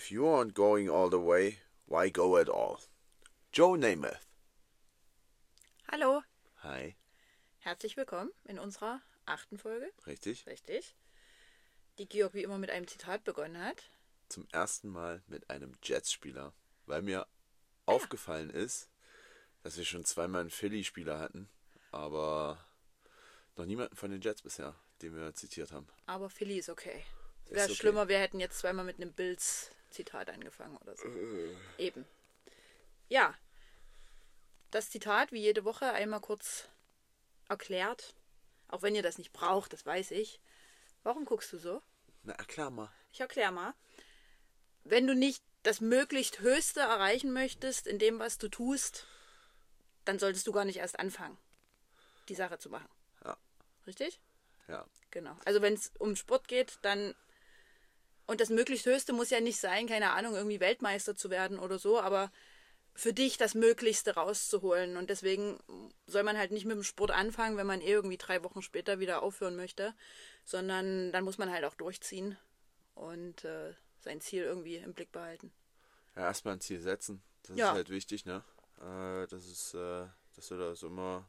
If you aren't going all the way, why go at all? Joe Namath. Hallo, Hi. herzlich willkommen in unserer achten Folge. Richtig? Richtig. Die Georg wie immer mit einem Zitat begonnen hat. Zum ersten Mal mit einem Jets-Spieler, weil mir aufgefallen ist, dass wir schon zweimal einen Philly-Spieler hatten, aber noch niemanden von den Jets bisher, den wir zitiert haben. Aber Philly ist okay. Wäre okay. schlimmer, wir hätten jetzt zweimal mit einem Bills-Zitat angefangen oder so. Äh. Eben. Ja. Das Zitat, wie jede Woche, einmal kurz erklärt. Auch wenn ihr das nicht braucht, das weiß ich. Warum guckst du so? Na, erklär mal. Ich erkläre mal. Wenn du nicht das möglichst Höchste erreichen möchtest in dem, was du tust, dann solltest du gar nicht erst anfangen, die Sache zu machen. Ja. Richtig? Ja. Genau. Also wenn es um Sport geht, dann und das möglichst Höchste muss ja nicht sein, keine Ahnung, irgendwie Weltmeister zu werden oder so, aber für dich das Möglichste rauszuholen. Und deswegen soll man halt nicht mit dem Sport anfangen, wenn man eh irgendwie drei Wochen später wieder aufhören möchte, sondern dann muss man halt auch durchziehen und äh, sein Ziel irgendwie im Blick behalten. Ja, erstmal ein Ziel setzen. Das Ja. ist halt wichtig, ne? Äh, das ist, äh, dass du das immer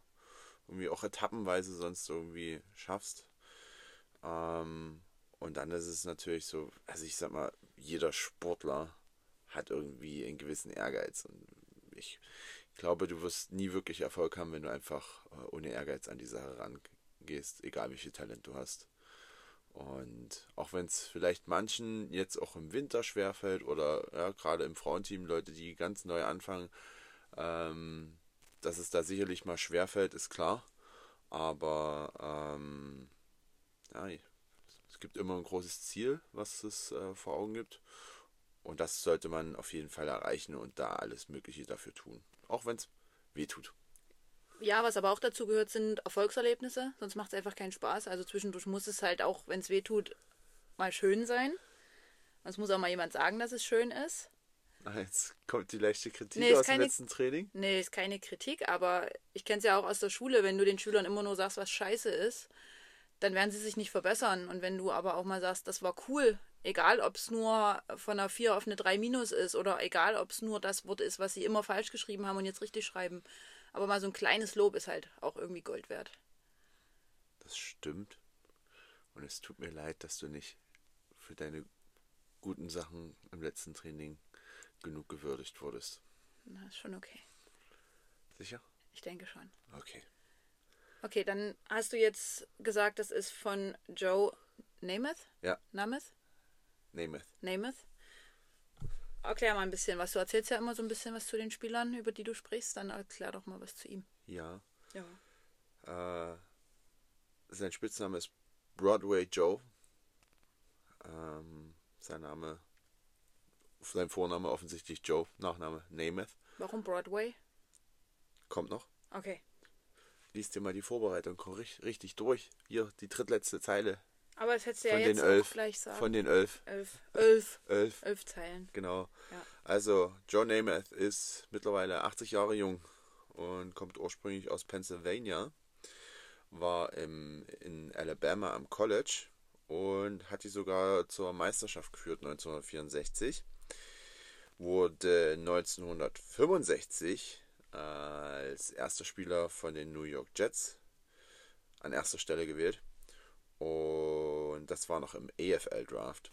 irgendwie auch etappenweise sonst irgendwie schaffst. Ähm, und dann ist es natürlich so, also ich sag mal, jeder Sportler hat irgendwie einen gewissen Ehrgeiz. Und ich glaube, du wirst nie wirklich Erfolg haben, wenn du einfach äh, ohne Ehrgeiz an die Sache rangehst, egal wie viel Talent du hast. Und auch wenn es vielleicht manchen jetzt auch im Winter schwerfällt oder ja, gerade im Frauenteam Leute, die ganz neu anfangen, ähm, dass es da sicherlich mal schwerfällt, ist klar. Aber ähm, ja, gibt immer ein großes Ziel, was es äh, vor Augen gibt. Und das sollte man auf jeden Fall erreichen und da alles Mögliche dafür tun. Auch wenn es weh tut. Ja, was aber auch dazu gehört, sind Erfolgserlebnisse, sonst macht es einfach keinen Spaß. Also zwischendurch muss es halt auch, wenn es weh tut, mal schön sein. Es muss auch mal jemand sagen, dass es schön ist. Ah, Jetzt kommt die leichte Kritik Nee, aus dem keine- letzten Training. Nee, ist keine Kritik, aber ich kenne es ja auch aus der Schule, wenn du den Schülern immer nur sagst, was scheiße ist, dann werden sie sich nicht verbessern. Und wenn du aber auch mal sagst, das war cool, egal ob es nur von einer 4 auf eine 3 minus ist oder egal ob es nur das Wort ist, was sie immer falsch geschrieben haben und jetzt richtig schreiben. Aber mal so ein kleines Lob ist halt auch irgendwie Gold wert. Das stimmt. Und es tut mir leid, dass du nicht für deine guten Sachen im letzten Training genug gewürdigt wurdest. Na, ist schon okay. Sicher? Ich denke schon. Okay. Okay, dann hast du jetzt gesagt, das ist von Joe Namath? Ja, Namath? Namath. Namath? Erklär mal ein bisschen was. Du erzählst ja immer so ein bisschen was zu den Spielern, über die du sprichst. Dann erklär doch mal was zu ihm. Ja. Ja. Äh, sein Spitzname ist Broadway Joe. Ähm, sein Name, sein Vorname offensichtlich Joe, Nachname Namath. Warum Broadway? Kommt noch. Okay. Lies dir mal die Vorbereitung richtig, durch. Hier, die drittletzte Zeile Aber das hättest du ja jetzt elf. gleich sagen. Von den elf. elf. Elf. Elf. Elf Zeilen. Genau. Ja. Also, Joe Namath ist mittlerweile 80 Jahre jung und kommt ursprünglich aus Pennsylvania, war im, in Alabama am College und hat die sogar zur Meisterschaft geführt 1964. Wurde 1965 als erster Spieler von den New York Jets an erster Stelle gewählt. Und das war noch im AFL Draft.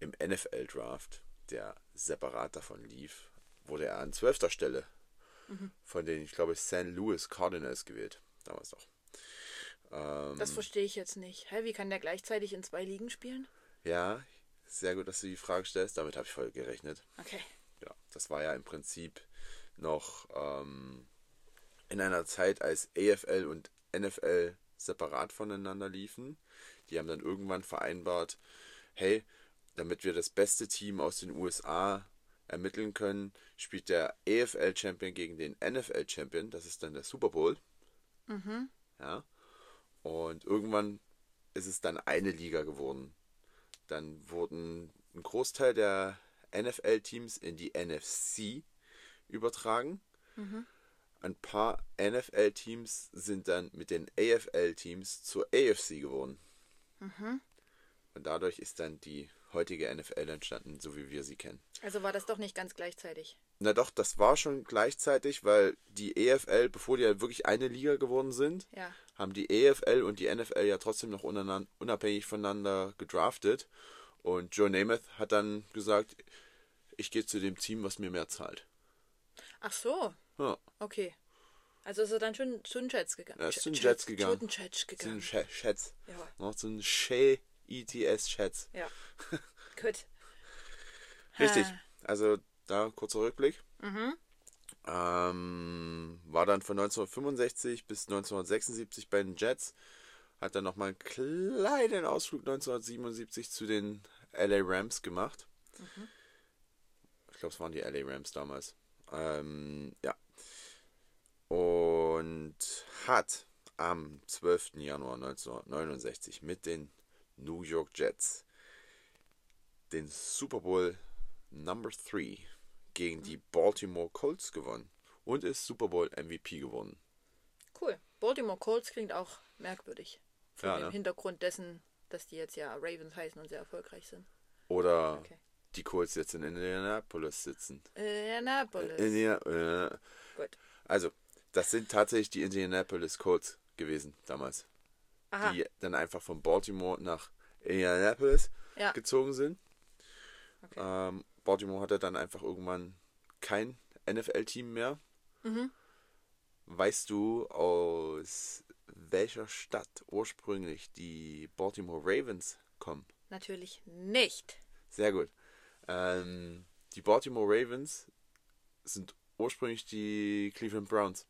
Im NFL Draft, der separat davon lief, wurde er an zwölfter Stelle von den, ich glaube, St. Louis Cardinals gewählt. Damals noch. Ähm, Das verstehe ich jetzt nicht. Hä, wie kann der gleichzeitig in zwei Ligen spielen? ja, sehr gut, dass du die Frage stellst. Damit habe ich voll gerechnet. Okay. Ja, das war ja im Prinzip noch ähm, in einer Zeit, als AFL und NFL separat voneinander liefen. Die haben dann irgendwann vereinbart, hey, damit wir das beste Team aus den USA ermitteln können, spielt der AFL-Champion gegen den NFL-Champion. Das ist dann der Super Bowl. Ja. Und irgendwann ist es dann eine Liga geworden. Dann wurden ein Großteil der NFL-Teams in die NFC übertragen. Ein paar NFL-Teams sind dann mit den AFL-Teams zur AFC geworden. Und dadurch ist dann die heutige NFL entstanden, so wie wir sie kennen. Also war das doch nicht ganz gleichzeitig. Na doch, das war schon gleichzeitig, weil die EFL, bevor die ja wirklich eine Liga geworden sind, Ja. haben die EFL und die NFL ja trotzdem noch unabhängig voneinander gedraftet. Und Joe Namath hat dann gesagt, ich gehe zu dem Team, was mir mehr zahlt. Ach so, Ja, okay. Also ist er dann schon zu den Jets gegangen. Er ist zu den Jets gegangen. Zu den Jets gegangen. Sch- Schätz. Ja. Noch so ein Shea ETS Schätz. Ja. Gut. Richtig. Also da kurzer Rückblick. Ähm, war dann von 1965 bis 1976 bei den Jets. Hat dann nochmal einen kleinen Ausflug 1977 zu den LA Rams gemacht. Ich glaube, es waren die LA Rams damals. Ähm, ja. Und hat am 12. Januar 1969 mit den New York Jets den Super Bowl Number 3 gegen die Baltimore Colts gewonnen und ist Super Bowl MVP geworden. Cool. Baltimore Colts klingt auch merkwürdig. Vor Ja, dem ne? Hintergrund dessen, dass die jetzt ja Ravens heißen und sehr erfolgreich sind. Oder Okay. Die Colts jetzt in Indianapolis sitzen. Indianapolis. India äh, Gut. also, das sind tatsächlich die Indianapolis Colts gewesen damals. Aha. Die dann einfach von Baltimore nach Indianapolis Ja. gezogen sind. Okay. Ähm, Baltimore hatte dann einfach irgendwann kein NFL-Team mehr. Mhm. Weißt du, aus welcher Stadt ursprünglich die Baltimore Ravens kommen? Natürlich nicht. Sehr gut. Ähm, die Baltimore Ravens sind ursprünglich die Cleveland Browns.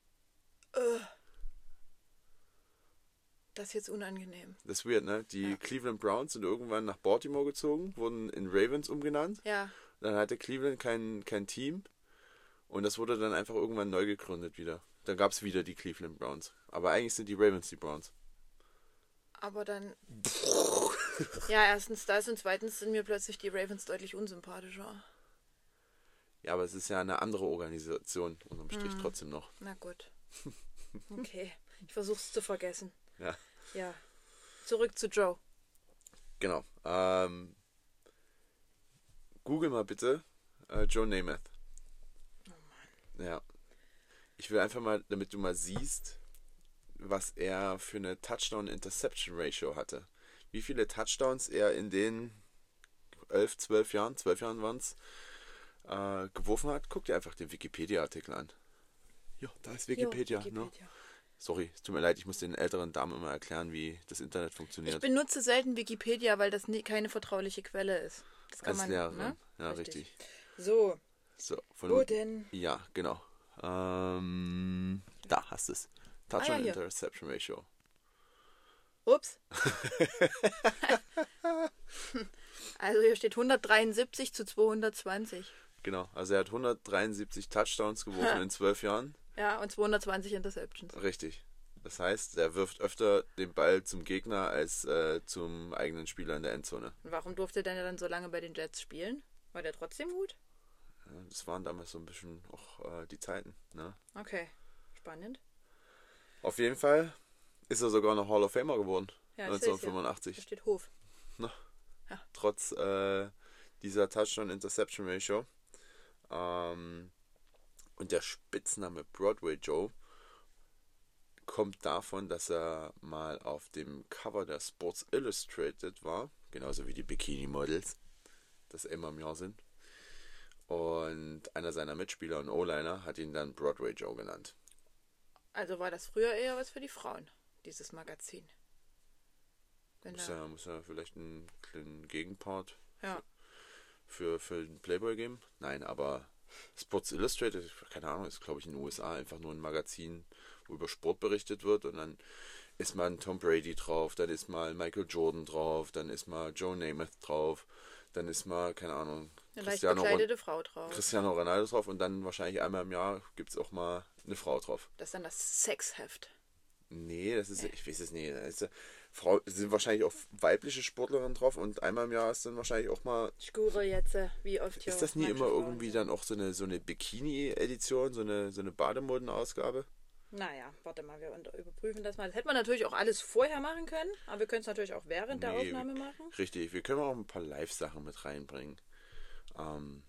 Das ist jetzt unangenehm. Das ist weird, ne? Die Ja. Cleveland Browns sind irgendwann nach Baltimore gezogen, wurden in Ravens umgenannt. Ja. Dann hatte Cleveland kein, kein Team und das wurde dann einfach irgendwann neu gegründet wieder. Dann gab es wieder die Cleveland Browns. Aber eigentlich sind die Ravens die Browns. Aber dann. ja, erstens das und zweitens sind mir plötzlich die Ravens deutlich unsympathischer. Ja, aber es ist ja eine andere Organisation unterm Strich trotzdem noch. Na gut. Okay. Ich versuch's zu vergessen. Ja, Ja. Zurück zu Joe. genau. Ähm, Google mal bitte äh, Joe Namath. Ja. Ich will einfach mal, damit du mal siehst, was er für eine Touchdown-Interception-Ratio hatte. Wie viele Touchdowns er in den 11, 12 Jahren, 12 Jahren waren es, äh, geworfen hat. Guck dir einfach den Wikipedia-Artikel an. Ja, da ist Wikipedia. Jo, Ne? Wikipedia. Sorry, es tut mir leid, ich muss den älteren Damen immer erklären, wie das Internet Ich funktioniert. benutze selten Wikipedia, weil das nie, keine vertrauliche Quelle ist. Das kann Als man, Lehrerin. ne? Ja, richtig. So, So, von wo denn? Ja, genau. Ähm, da hast du es. Touch Ah, ja. Interception Ratio. Ups. also hier steht 173 zu 220. Genau. Also er hat 173 Touchdowns geworfen in zwölf Jahren. Ja, und 220 Interceptions. Richtig. Das heißt, er wirft öfter den Ball zum Gegner als äh, zum eigenen Spieler in der Endzone. Und warum durfte denn dann so lange bei den Jets spielen? War der trotzdem gut? Das waren damals so ein bisschen auch äh, die Zeiten. Ne? Okay, spannend. Auf jeden Fall ist er sogar noch Hall of Famer geworden. Ja, ich seh's ja. 1985. Da steht Hof. trotz äh, dieser Touchdown-Interception-Ratio. Ähm, und der Spitzname Broadway Joe kommt davon, dass er mal auf dem Cover der Sports Illustrated war, genauso wie die Bikini-Models, das immer im Jahr sind. Und einer seiner Mitspieler und O-Liner hat ihn dann Broadway Joe genannt. Also war das früher eher was für die Frauen, dieses Magazin. Wenn Muss ja, muss ja vielleicht einen kleinen Gegenpart ja. für, für den Playboy geben? Nein, aber Sports Illustrated, keine Ahnung, ist glaube ich in den USA einfach nur ein Magazin, wo über Sport berichtet wird und dann ist mal ein Tom Brady drauf, dann ist mal Michael Jordan drauf, dann ist mal Joe Namath drauf, dann ist mal, keine Ahnung, Eine Cristiano, Ron Frau drauf. Cristiano Ronaldo drauf und dann wahrscheinlich einmal im Jahr gibt es auch mal eine Frau drauf. Das ist dann das Sexheft. Nee, das ist, ich weiß es nicht. Äh, Frau, sind wahrscheinlich auch weibliche Sportlerinnen drauf und einmal im Jahr ist dann wahrscheinlich auch mal Ich google jetzt, äh, wie oft hier Ist das nie immer irgendwie dann auch so eine, so eine Bikini-Edition, so eine, so eine Bademodenausgabe? Naja, warte mal, wir überprüfen das mal. Das hätte man natürlich auch alles vorher machen können, aber wir können es natürlich auch während der Nee, Aufnahme machen. Richtig, wir können auch ein paar Live-Sachen mit reinbringen. Ähm,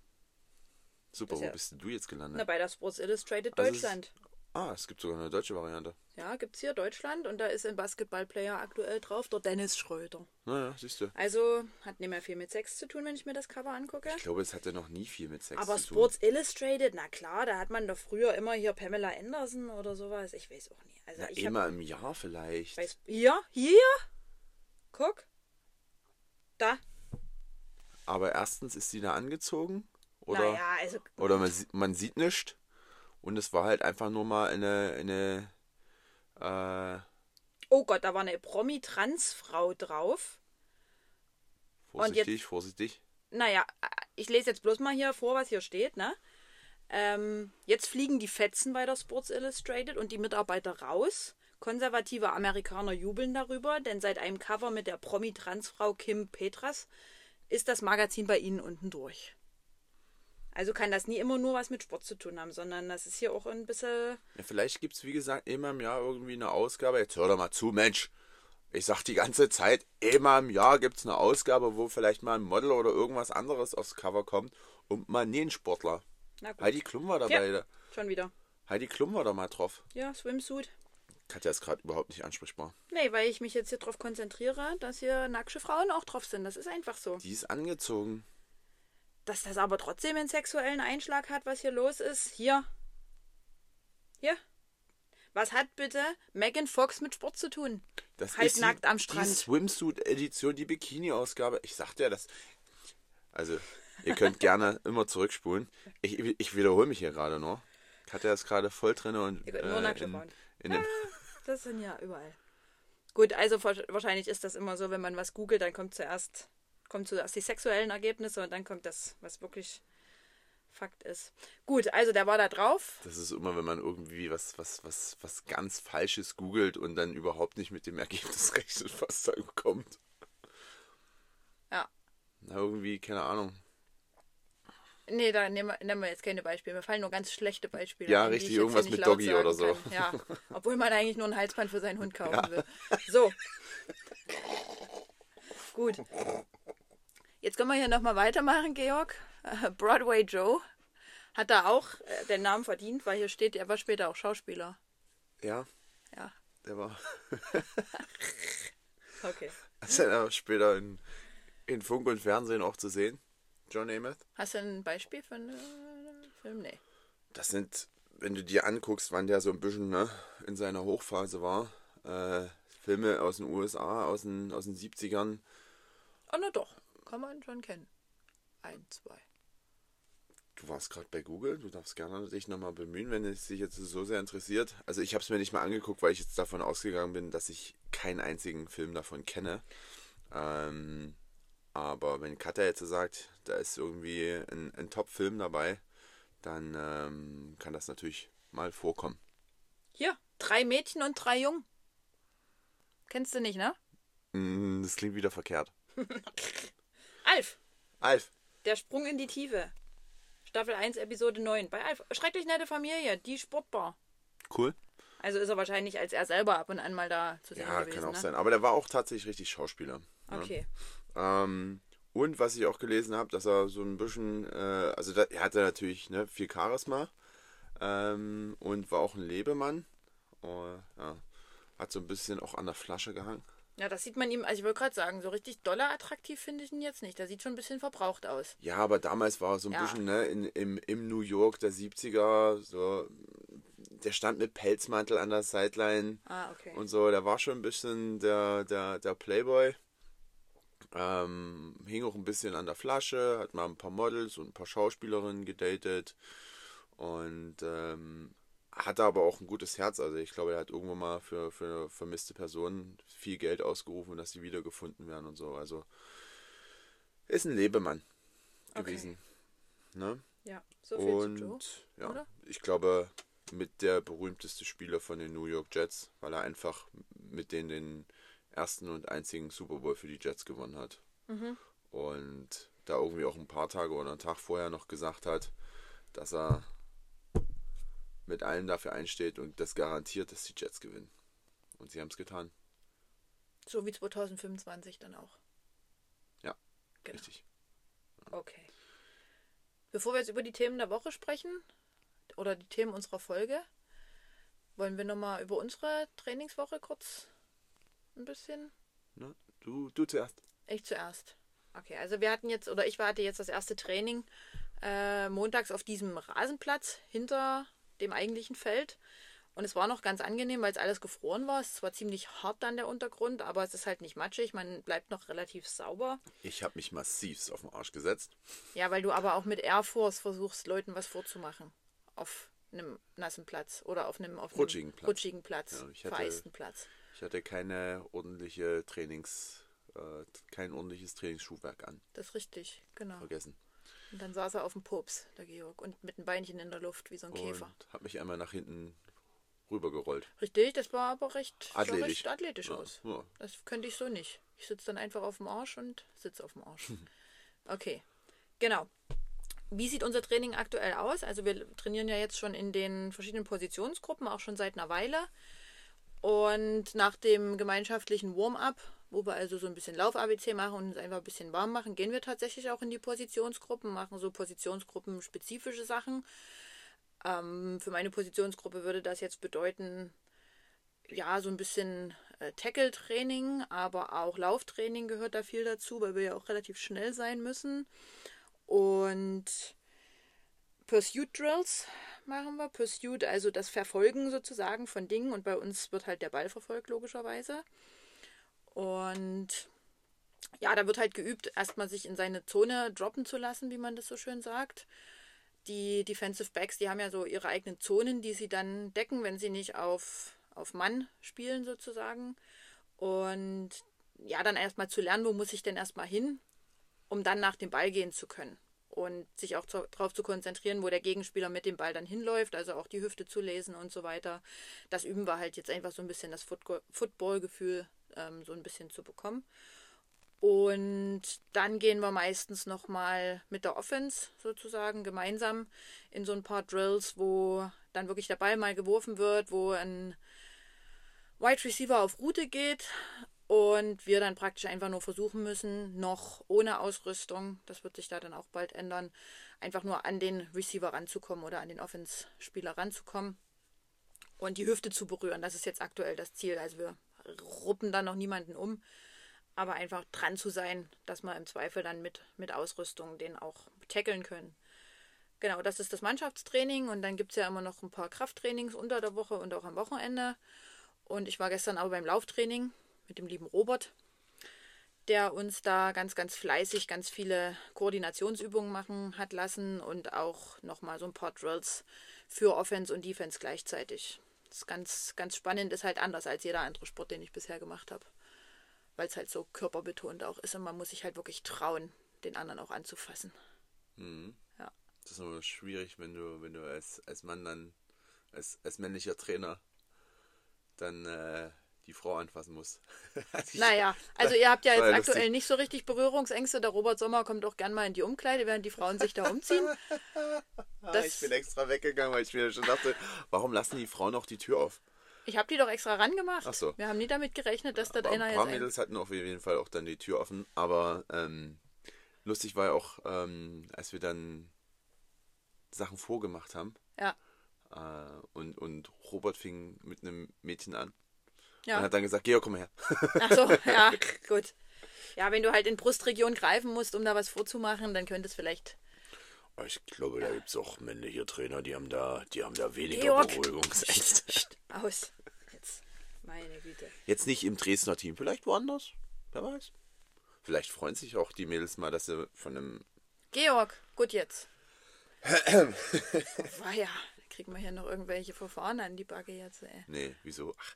super, Ist wo ja- bist denn du jetzt gelandet? Na, bei der Sports Illustrated Also Deutschland. Ah, es gibt sogar eine deutsche Variante. Ja, gibt's hier Deutschland und da ist ein Basketballplayer aktuell drauf, der Dennis Schröder. Naja, siehst du. Also hat nicht mehr viel mit Sex zu tun, wenn ich mir das Cover angucke. Ich glaube, es hatte noch nie viel mit Sex Aber zu tun. Sports Illustrated, na klar, da hat man doch früher immer hier Pamela Anderson oder sowas. Ich weiß auch nicht. Also Na, ich immer im Jahr vielleicht. weiß, hier, hier, guck, da. Aber erstens ist sie da angezogen. Oder, naja, also oder man, man sieht nichts. Und es war halt einfach nur mal eine, eine äh, Oh Gott, da war eine Promi-Trans-Frau drauf. vorsichtig, vorsichtig. Naja, ich lese jetzt bloß mal hier vor, was hier steht, ne? Ähm, jetzt fliegen die Fetzen bei der Sports Illustrated und die Mitarbeiter raus. Konservative Amerikaner jubeln darüber, denn seit einem Cover mit der Promi-Transfrau Kim Petras ist das Magazin bei ihnen unten durch. Also kann das nie immer nur was mit Sport zu tun haben, sondern das ist hier auch ein bisschen. Ja, vielleicht gibt es, wie gesagt, immer im Jahr irgendwie eine Ausgabe. Jetzt hör doch mal zu, Mensch. Ich sag die ganze Zeit, immer im Jahr gibt es eine Ausgabe, wo vielleicht mal ein Model oder irgendwas anderes aufs Cover kommt und mal nie ein Sportler. Na gut. Heidi Klum war dabei. Ja. Schon wieder. Heidi Klum war da mal drauf. Ja, Swimsuit. Katja ist gerade überhaupt nicht ansprechbar. Nee, weil ich mich jetzt hier drauf konzentriere, dass hier nackte Frauen auch drauf sind. Das ist einfach so. Die ist angezogen. Dass das aber trotzdem einen sexuellen Einschlag hat, was hier los ist. Hier. Hier. Was hat bitte Megan Fox mit Sport zu tun? Das Halbnackt die, am Strand. Die Swimsuit-Edition, die Bikini-Ausgabe. Ich sagte ja, das. Also, ihr könnt gerne immer zurückspulen. Ich, ich wiederhole mich hier gerade noch. Katja ist gerade voll drin und. Ihr könnt nur nackte in, Frauen. in dem, Das sind ja überall. Gut, also wa- wahrscheinlich ist das immer so, wenn man was googelt, dann kommt zuerst, kommt zuerst die sexuellen Ergebnisse und dann kommt das, was wirklich Fakt ist. Gut, also der war da drauf. Das ist immer, wenn man irgendwie was, was, was, was ganz Falsches googelt und dann überhaupt nicht mit dem Ergebnis rechnet, was da kommt. Ja. Na, irgendwie, keine Ahnung. Nee, da nehmen wir, nehmen wir jetzt keine Beispiele. Mir fallen nur ganz schlechte Beispiele. Ja, ein, richtig, irgendwas mit Doggy oder so. kann. Ja, obwohl man eigentlich nur ein Halsband für seinen Hund kaufen will. So. Gut. Jetzt können wir hier nochmal weitermachen, Georg. Äh, Broadway Joe hat da auch äh, den Namen verdient, weil hier steht, er war später auch Schauspieler. Ja, Ja, der war. okay. ist dann aber später in, in Funk und Fernsehen auch zu sehen. John Amos. Hast du ein Beispiel für einen äh, Film? Nee. Das sind, wenn du dir anguckst, wann der so ein bisschen ne, in seiner Hochphase war, äh, Filme aus den USA, aus den, aus den 70ern. Oh, na doch. Kann man schon kennen. Ein, zwei. Du warst gerade bei Google, du darfst gerne dich nochmal bemühen, wenn es dich jetzt so sehr interessiert. Also ich habe es mir nicht mal angeguckt, weil ich jetzt davon ausgegangen bin, dass ich keinen einzigen Film davon kenne. Ähm, aber wenn Katja jetzt sagt, da ist irgendwie ein, ein Top-Film dabei, dann ähm, kann das natürlich mal vorkommen. Hier, drei Mädchen und drei Jungen. Kennst du nicht, ne? Mm, Das klingt wieder verkehrt. Alf, Alf, der Sprung in die Tiefe. Staffel 1, Episode 9. Bei Alf. Schrecklich nette Familie, die Sportbar. cool. Also ist er wahrscheinlich als er selber ab und an mal da zu sehen Ja, gewesen. kann auch ne? sein. Aber der war auch tatsächlich richtig Schauspieler. ne? Okay. Ähm, und was ich auch gelesen habe, dass er so ein bisschen, äh, also da, er hatte natürlich ne, viel Charisma ähm, und war auch ein Lebemann. Oh, ja, hat so ein bisschen auch an der Flasche gehangen. Ja, das sieht man ihm, also ich wollte gerade sagen, so richtig doller attraktiv finde ich ihn jetzt nicht. Der sieht schon ein bisschen verbraucht aus. Ja, aber damals war er so ein Ja. bisschen ne, in, im, im New York der 70er, so, der stand mit Pelzmantel an der Sideline Ah, okay. und so, der war schon ein bisschen der, der, der Playboy. Ähm, hing auch ein bisschen an der Flasche, hat mal ein paar Models und ein paar Schauspielerinnen gedatet und ähm, hatte aber auch ein gutes Herz. Also ich glaube, er hat irgendwo mal für, für vermisste Personen viel Geld ausgerufen, dass sie wiedergefunden werden und so. Also ist ein Lebemann Okay. gewesen. Ne? ja, so viel Und zu Joe. ja, oder? ich glaube, mit der berühmteste Spieler von den New York Jets, weil er einfach mit denen den ersten und einzigen Super Bowl für die Jets gewonnen hat. Mhm. Und da irgendwie auch ein paar Tage oder einen Tag vorher noch gesagt hat, dass er mit allem dafür einsteht und das garantiert, dass die Jets gewinnen. Und sie haben es getan. So wie 2025 dann auch. Ja, Genau. richtig. Okay. Bevor wir jetzt über die Themen der Woche sprechen oder die Themen unserer Folge, wollen wir nochmal über unsere Trainingswoche kurz ein bisschen. Ne? Du, du zuerst. Ich zuerst. Okay, also wir hatten jetzt, oder ich hatte jetzt das erste Training äh, montags auf diesem Rasenplatz hinter dem eigentlichen Feld. Und es war noch ganz angenehm, weil es alles gefroren war. Es war ziemlich hart dann der Untergrund, aber es ist halt nicht matschig. Man bleibt noch relativ sauber. Ich habe mich massivst auf den Arsch gesetzt. Ja, weil du aber auch mit Air Force versuchst, Leuten was vorzumachen. Auf einem nassen Platz oder auf einem, auf einem Rutschigen Platz. rutschigen Platz, Ja, ich hatte- vereisten Platz. Ich hatte keine ordentliche Trainings, äh, kein ordentliches Trainingsschuhwerk an. Das ist richtig, genau. Vergessen. Und dann saß er auf dem Pups, der Georg, und mit einem Beinchen in der Luft, wie so ein Käfer. Und habe mich einmal nach hinten rübergerollt. Richtig, das war aber recht Athletisch. recht athletisch Ja, aus. ja. Das könnte ich so nicht. Ich sitze dann einfach auf dem Arsch und sitze auf dem Arsch. Okay, genau. Wie sieht unser Training aktuell aus? Also wir trainieren ja jetzt schon in den verschiedenen Positionsgruppen, auch schon seit einer Weile. Und nach dem gemeinschaftlichen Warm-up, wo wir also so ein bisschen Lauf-ABC machen und uns einfach ein bisschen warm machen, gehen wir tatsächlich auch in die Positionsgruppen, machen so Positionsgruppen-spezifische Sachen. Ähm, für meine Positionsgruppe würde das jetzt bedeuten, ja, so ein bisschen äh, Tackle-Training, aber auch Lauftraining gehört da viel dazu, weil wir ja auch relativ schnell sein müssen. Und Pursuit Drills machen wir. Pursuit, also das Verfolgen sozusagen von Dingen. Und bei uns wird halt der Ball verfolgt, logischerweise. Und ja, da wird halt geübt, erstmal sich in seine Zone droppen zu lassen, wie man das so schön sagt. Die Defensive Backs, die haben ja so ihre eigenen Zonen, die sie dann decken, wenn sie nicht auf, auf Mann spielen sozusagen. Und ja, dann erstmal zu lernen, wo muss ich denn erstmal hin, um dann nach dem Ball gehen zu können. Und sich auch darauf zu konzentrieren, wo der Gegenspieler mit dem Ball dann hinläuft, also auch die Hüfte zu lesen und so weiter. Das üben wir halt jetzt einfach so ein bisschen, das Football-Gefühl ähm, so ein bisschen zu bekommen. Und dann gehen wir meistens nochmal mit der Offense sozusagen gemeinsam in so ein paar Drills, wo dann wirklich der Ball mal geworfen wird, wo ein Wide Receiver auf Route geht und wir dann praktisch einfach nur versuchen müssen, noch ohne Ausrüstung, das wird sich da dann auch bald ändern, einfach nur an den Receiver ranzukommen oder an den Offense-Spieler ranzukommen und die Hüfte zu berühren. Das ist jetzt aktuell das Ziel. Also wir ruppen da noch niemanden um, aber einfach dran zu sein, dass wir im Zweifel dann mit, mit Ausrüstung den auch tackeln können. Genau, das ist das Mannschaftstraining und dann gibt es ja immer noch ein paar Krafttrainings unter der Woche und auch am Wochenende. Und ich war gestern aber beim Lauftraining mit dem lieben Robert, der uns da ganz, ganz fleißig ganz viele Koordinationsübungen machen hat lassen und auch nochmal so ein paar Drills für Offense und Defense gleichzeitig. Das ist ganz, ganz spannend, ist halt anders als jeder andere Sport, den ich bisher gemacht habe. Weil es halt so körperbetont auch ist und man muss sich halt wirklich trauen, den anderen auch anzufassen. Ja. Das ist nur schwierig, wenn du, wenn du als, als Mann dann, als, als männlicher Trainer, dann äh, die Frau anfassen musst. Die- Naja, also ihr habt ja jetzt aktuell nicht so richtig Berührungsängste. Der Robert Sommer kommt auch gern mal in die Umkleide, während die Frauen sich da umziehen. Ah, das- ich bin extra weggegangen, weil ich mir schon dachte, warum lassen die Frauen auch die Tür auf? Ich habe die doch extra rangemacht. Ach so. Wir haben nie damit gerechnet, dass da Aber einer ein jetzt. paar Ein... Mädels hatten auf jeden Fall auch dann die Tür offen, aber ähm, lustig war ja auch, ähm, als wir dann Sachen vorgemacht haben Ja, äh, und, und Robert fing mit einem Mädchen an und ja. hat dann gesagt, Georg, komm her. Ach so, ja, gut. Ja, wenn du halt in Brustregion greifen musst, um da was vorzumachen, dann könnte es vielleicht. Ich glaube, da gibt es auch männliche Trainer, die haben da, die haben da weniger Georg! Beruhigungsängste. Aus. Jetzt. Meine Güte. Jetzt nicht im Dresdner Team, vielleicht woanders. Wer weiß. Vielleicht freuen sich auch die Mädels mal, dass sie von einem. Georg, gut jetzt. War ja. Kriegen wir hier noch irgendwelche Verfahren an die Backe jetzt, ey. Nee, wieso? Ach,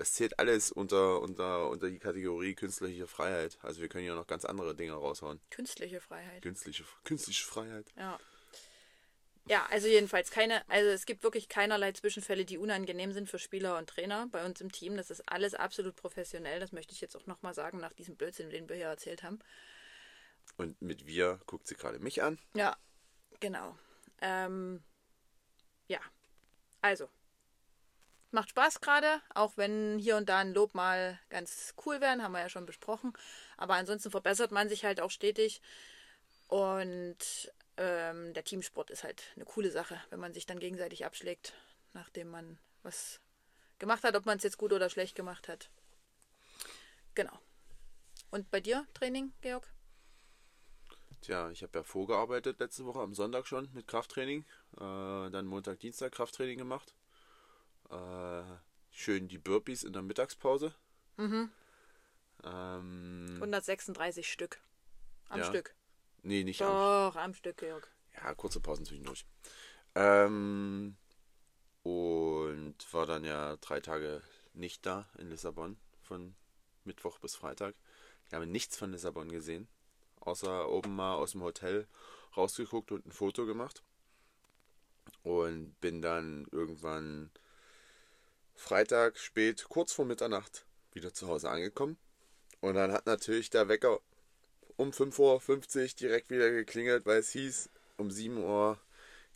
das zählt alles unter, unter, unter die Kategorie künstliche Freiheit. Also wir können ja noch ganz andere Dinge raushauen. Künstliche Freiheit. Künstliche, künstliche Freiheit. Ja. Ja, also jedenfalls keine, also es gibt wirklich keinerlei Zwischenfälle, die unangenehm sind für Spieler und Trainer bei uns im Team. Das ist alles absolut professionell. Das möchte ich jetzt auch nochmal sagen, nach diesem Blödsinn, den wir hier erzählt haben. Und mit wir guckt sie gerade mich an. Ja, genau. Ähm, ja. Also, macht Spaß gerade, auch wenn hier und da ein Lob mal ganz cool wären, haben wir ja schon besprochen. Aber ansonsten verbessert man sich halt auch stetig. Und ähm, der Teamsport ist halt eine coole Sache, wenn man sich dann gegenseitig abschlägt, nachdem man was gemacht hat, ob man es jetzt gut oder schlecht gemacht hat. Genau. Und bei dir Training, Georg? Tja, ich habe ja vorgearbeitet letzte Woche am Sonntag schon mit Krafttraining. Äh, dann Montag, Dienstag Krafttraining gemacht. Äh, schön die Burpees in der Mittagspause. Mhm. Ähm, 136 Stück. Am Ja. Stück. nee, nicht am Doch, am Stück, Georg. Ja, kurze Pausen zwischendurch. Ähm, und war dann ja drei Tage nicht da in Lissabon, von Mittwoch bis Freitag. Ich habe nichts von Lissabon gesehen, außer oben mal aus dem Hotel rausgeguckt und ein Foto gemacht. Und bin dann irgendwann Freitag spät, kurz vor Mitternacht, wieder zu Hause angekommen. Und dann hat natürlich der Wecker um 5.50 Uhr direkt wieder geklingelt, weil es hieß, um 7 Uhr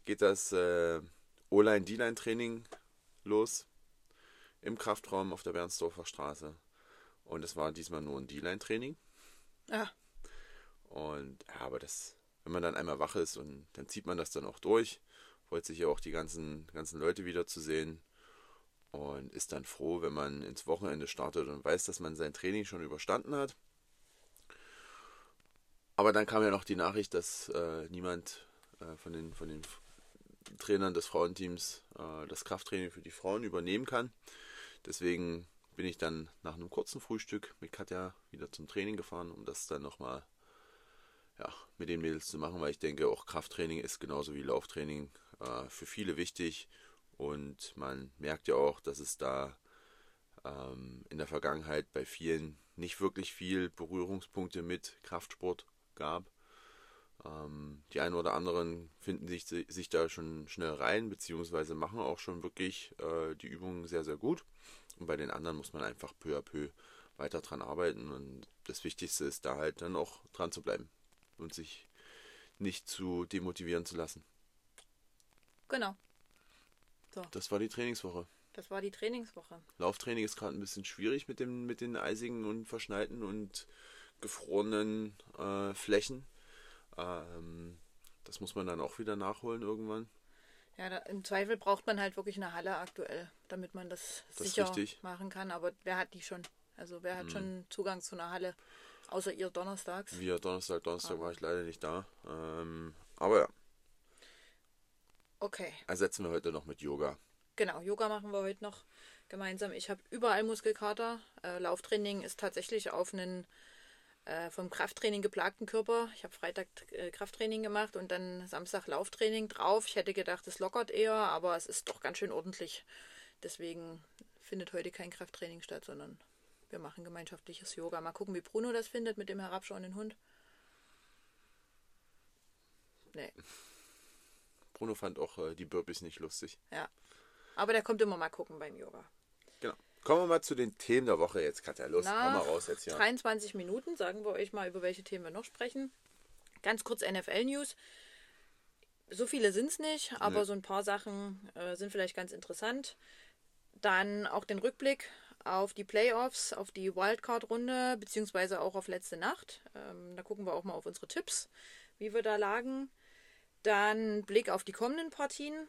geht das äh, O-Line, D-Line Training los im Kraftraum auf der Bernsdorfer Straße. Und es war diesmal nur ein D-Line Training. Ah, Und ja, aber das, wenn man dann einmal wach ist und dann zieht man das dann auch durch, freut sich ja auch die ganzen, ganzen Leute wieder zu sehen und ist dann froh, wenn man ins Wochenende startet und weiß, dass man sein Training schon überstanden hat. Aber dann kam ja noch die Nachricht, dass äh, niemand äh, von den, von den Trainern des Frauenteams äh, das Krafttraining für die Frauen übernehmen kann. Deswegen bin ich dann nach einem kurzen Frühstück mit Katja wieder zum Training gefahren, um das dann nochmal ja, mit den Mädels zu machen, weil ich denke, auch Krafttraining ist genauso wie Lauftraining äh, für viele wichtig und man merkt ja auch, dass es da ähm, in der Vergangenheit bei vielen nicht wirklich viel Berührungspunkte mit Kraftsport gab. Ähm, die einen oder anderen finden sich, sich da schon schnell rein, beziehungsweise machen auch schon wirklich äh, die Übungen sehr, sehr gut. Und bei den anderen muss man einfach peu à peu weiter dran arbeiten. Und das Wichtigste ist da halt dann auch dran zu bleiben und sich nicht zu demotivieren zu lassen. genau. Das war die Trainingswoche. Das war die Trainingswoche. Lauftraining ist gerade ein bisschen schwierig mit, dem, mit den eisigen und verschneiten und gefrorenen äh, Flächen. Ähm, das muss man dann auch wieder nachholen irgendwann. Ja, da, im Zweifel braucht man halt wirklich eine Halle aktuell, damit man das, Das sicher machen kann. Aber wer hat die schon? Also wer hat schon Zugang zu einer Halle? Außer ihr donnerstags. Wir Donnerstag, Donnerstag war ich leider nicht da. Ähm, aber ja, Okay, ersetzen wir heute noch mit Yoga. genau. Yoga machen wir heute noch gemeinsam. Ich habe überall Muskelkater. Äh, Lauftraining ist tatsächlich auf einen äh, vom Krafttraining geplagten Körper. Ich habe Freitag äh, Krafttraining gemacht und dann Samstag Lauftraining drauf. Ich hätte gedacht, es lockert eher, aber es ist doch ganz schön ordentlich. Deswegen findet heute kein Krafttraining statt, sondern wir machen gemeinschaftliches Yoga. Mal gucken, wie Bruno das findet mit dem herabschauenden Hund. Nee, Bruno fand auch äh, die Burpees nicht lustig. ja. Aber der kommt immer mal gucken beim Yoga. Genau. Kommen wir mal zu den Themen der Woche jetzt, Katja. Los, hau mal Nach raus jetzt hier. 23 Minuten sagen wir euch mal, über welche Themen wir noch sprechen. Ganz kurz NFL-News. So viele sind es nicht, aber Nee. so ein paar Sachen äh, sind vielleicht ganz interessant. Dann auch den Rückblick auf die Playoffs, auf die Wildcard-Runde, beziehungsweise auch auf letzte Nacht. Ähm, da gucken wir auch mal auf unsere Tipps, wie wir da lagen. Dann Blick auf die kommenden Partien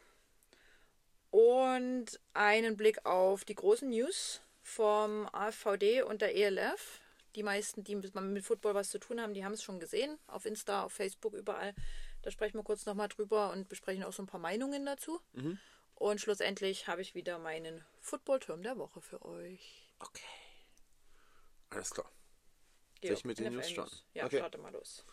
und einen Blick auf die großen News vom AVD und der ELF. Die meisten, die mit Football was zu tun haben, die haben es schon gesehen. Auf Insta, auf Facebook, überall. Da sprechen wir kurz nochmal drüber und besprechen auch so ein paar Meinungen dazu. Und schlussendlich habe ich wieder meinen Football-Turm der Woche für euch. Okay. Alles klar. Georg, ich mit den News starten? Ja, Okay. starte mal los.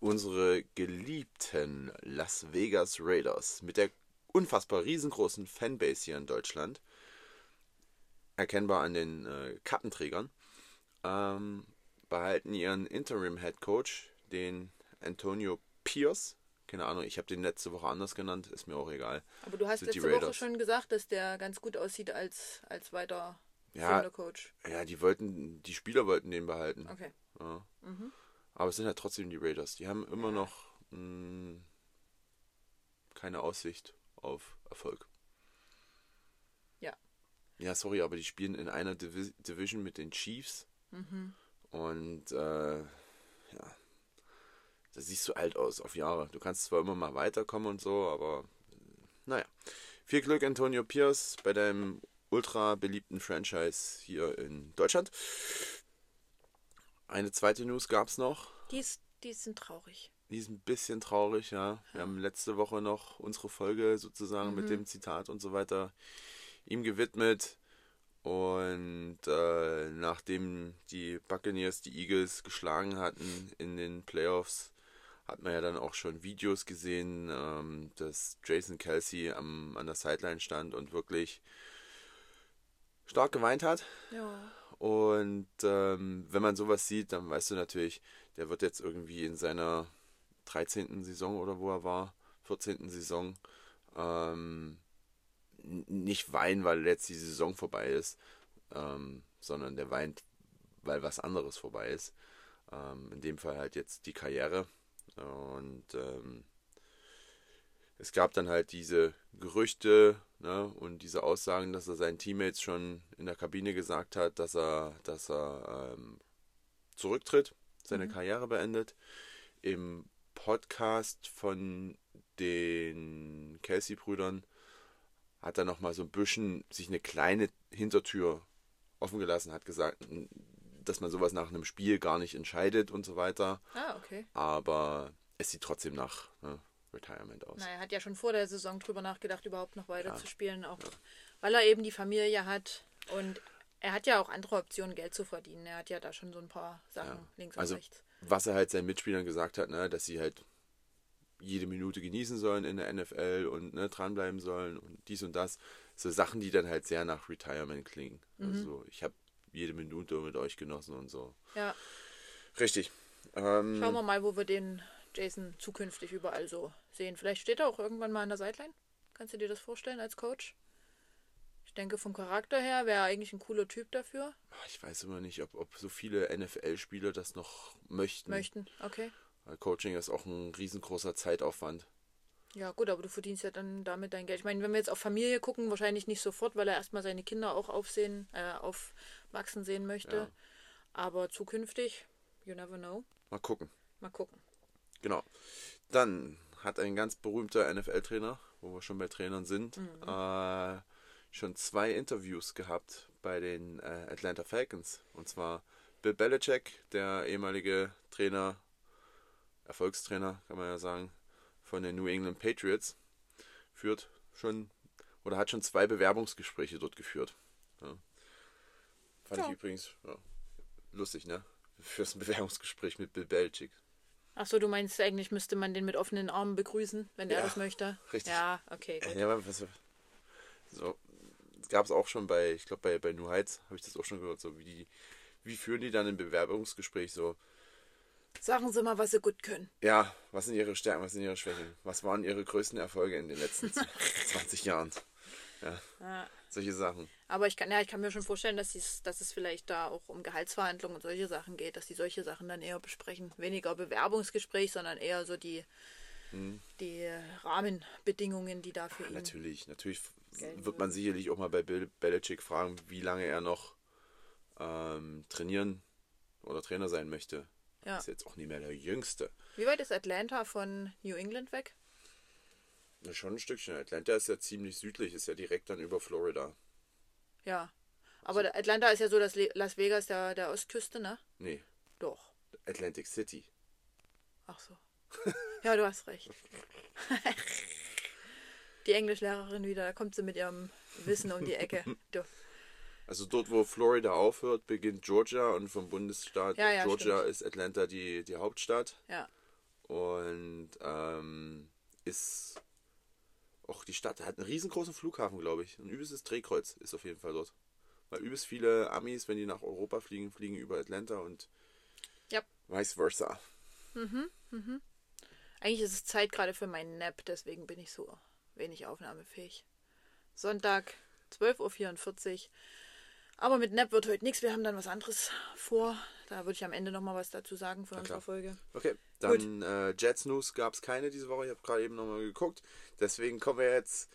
Unsere geliebten Las Vegas Raiders mit der unfassbar riesengroßen Fanbase hier in Deutschland, erkennbar an den äh, Kappenträgern, ähm, behalten ihren Interim-Head Coach, den Antonio Pierce. Keine Ahnung, ich habe den letzte Woche anders genannt, ist mir auch egal. Aber du hast Sind letzte Woche schon gesagt, dass der ganz gut aussieht als, als weiter Ja. Coach. Ja, die wollten, die Spieler wollten den behalten. Okay. Ja. Aber es sind halt trotzdem die Raiders. Die haben immer noch mh, keine Aussicht auf Erfolg. Ja. Ja, sorry, aber die spielen in einer Divi Division mit den Chiefs. Mhm. Und äh, ja, da siehst du alt aus auf Jahre. Du kannst zwar immer mal weiterkommen und so, aber naja. Viel Glück, Antonio Pierce, bei deinem ultra beliebten Franchise hier in Deutschland. Eine zweite News gab es noch. Die, ist, die sind traurig. Die ist ein bisschen traurig, ja. Wir haben letzte Woche noch unsere Folge sozusagen mit dem Zitat und so weiter ihm gewidmet. Und äh, nachdem die Buccaneers die Eagles geschlagen hatten in den Playoffs, hat man ja dann auch schon Videos gesehen, ähm, dass Jason Kelsey am, an der Sideline stand und wirklich stark geweint hat. Ja. Und ähm, wenn man sowas sieht, dann weißt du natürlich, der wird jetzt irgendwie in seiner 13. Saison oder wo er war, 14. Saison, ähm, nicht weinen, weil jetzt die Saison vorbei ist, ähm, sondern der weint, weil was anderes vorbei ist. Ähm, in dem Fall halt jetzt die Karriere. Und ähm, es gab dann halt diese Gerüchte ne, und diese Aussagen, dass er seinen Teammates schon in der Kabine gesagt hat, dass er, dass er ähm, zurücktritt, seine Karriere beendet. Im Podcast von den Kelsey-Brüdern hat er nochmal so ein bisschen sich eine kleine Hintertür offen gelassen, hat gesagt, dass man sowas nach einem Spiel gar nicht entscheidet und so weiter. Ah, okay. Aber es sieht trotzdem nach ne, Retirement aus. Na, er hat ja schon vor der Saison drüber nachgedacht, überhaupt noch weiter zu spielen, auch weil er eben die Familie hat und er hat ja auch andere Optionen, Geld zu verdienen. Er hat ja da schon so ein paar Sachen links und Also, rechts. was er halt seinen Mitspielern gesagt hat, ne, dass sie halt jede Minute genießen sollen in der NFL und ne, dranbleiben sollen und dies und das. So Sachen, die dann halt sehr nach Retirement klingen. Also, ich habe jede Minute mit euch genossen und so. Ja, Richtig. Ähm, schauen wir mal, wo wir den Jason zukünftig überall so sehen. Vielleicht steht er auch irgendwann mal an der Sideline. Kannst du dir das vorstellen als Coach? Ich denke, vom Charakter her wäre er eigentlich ein cooler Typ dafür. ich weiß immer nicht, ob, ob so viele NFL-Spieler das noch möchten. Möchten, okay. Weil Coaching ist auch ein riesengroßer Zeitaufwand. Ja, gut, aber du verdienst ja dann damit dein Geld. Ich meine, wenn wir jetzt auf Familie gucken, wahrscheinlich nicht sofort, weil er erstmal seine Kinder auch aufsehen, äh, aufwachsen sehen möchte. Ja. Aber zukünftig, you never know. Mal gucken. Mal gucken. Genau. Dann hat ein ganz berühmter NFL-Trainer, wo wir schon bei Trainern sind, äh, schon zwei Interviews gehabt bei den äh, Atlanta Falcons. Und zwar Bill Belichick, der ehemalige Trainer, Erfolgstrainer, kann man ja sagen, von den New England Patriots, führt schon oder hat schon zwei Bewerbungsgespräche dort geführt. Ja. Fand Ja. ich übrigens ja, lustig, ne? Fürs Bewerbungsgespräch mit Bill Belichick. Achso, du meinst, eigentlich müsste man den mit offenen Armen begrüßen, wenn er Ja, das möchte? richtig. Ja, okay, gut. Ja, was, so, das gab es auch schon bei, ich glaube bei, bei New Heights habe ich das auch schon gehört, so wie die, wie führen die dann ein Bewerbungsgespräch so, Sagen Sie mal, was Sie gut können. ja, was sind ihre Stärken, was sind ihre Schwächen, was waren ihre größten Erfolge in den letzten 20 Jahren, ja, Ja. solche Sachen. Aber ich kann, ja, ich kann mir schon vorstellen, dass, es- dass es vielleicht da auch um Gehaltsverhandlungen und solche Sachen geht, dass die solche Sachen dann eher besprechen. Weniger Bewerbungsgespräch, sondern eher so die, Hm. die Rahmenbedingungen, die da für ihn. Natürlich, natürlich wird man sicherlich auch mal bei Bill Belichick fragen, wie lange er noch ähm, trainieren oder Trainer sein möchte. Ja. Ist jetzt auch nicht mehr der Jüngste. Wie weit ist Atlanta von New England weg? Ja, Schon ein Stückchen. Atlanta ist ja ziemlich südlich, ist ja direkt dann über Florida. Ja. Aber der Atlanta ist ja so das Las Vegas der, der Ostküste, ne? Nee, Doch. Atlantic City. Ach so. Ja, du hast recht. Die Englischlehrerin wieder, da kommt sie mit ihrem Wissen um die Ecke. Du. Also dort, wo Florida aufhört, beginnt Georgia und vom Bundesstaat Ja, ja, Georgia stimmt. ist Atlanta die, die Hauptstadt Ja. und ähm, ist auch die Stadt hat einen riesengroßen Flughafen, glaube ich. Ein übelstes Drehkreuz ist auf jeden Fall dort. Weil übelst viele Amis, wenn die nach Europa fliegen, fliegen über Atlanta und Ja. vice versa. Eigentlich ist es Zeit gerade für meinen Nap, deswegen bin ich so wenig aufnahmefähig. Sonntag, 12.44 Uhr. Aber mit Nap wird heute nichts. Wir haben dann was anderes vor. Da würde ich am Ende nochmal was dazu sagen von unserer. Folge. Okay, dann äh, Jets News gab es keine diese Woche. Ich habe gerade eben nochmal geguckt. Deswegen kommen wir jetzt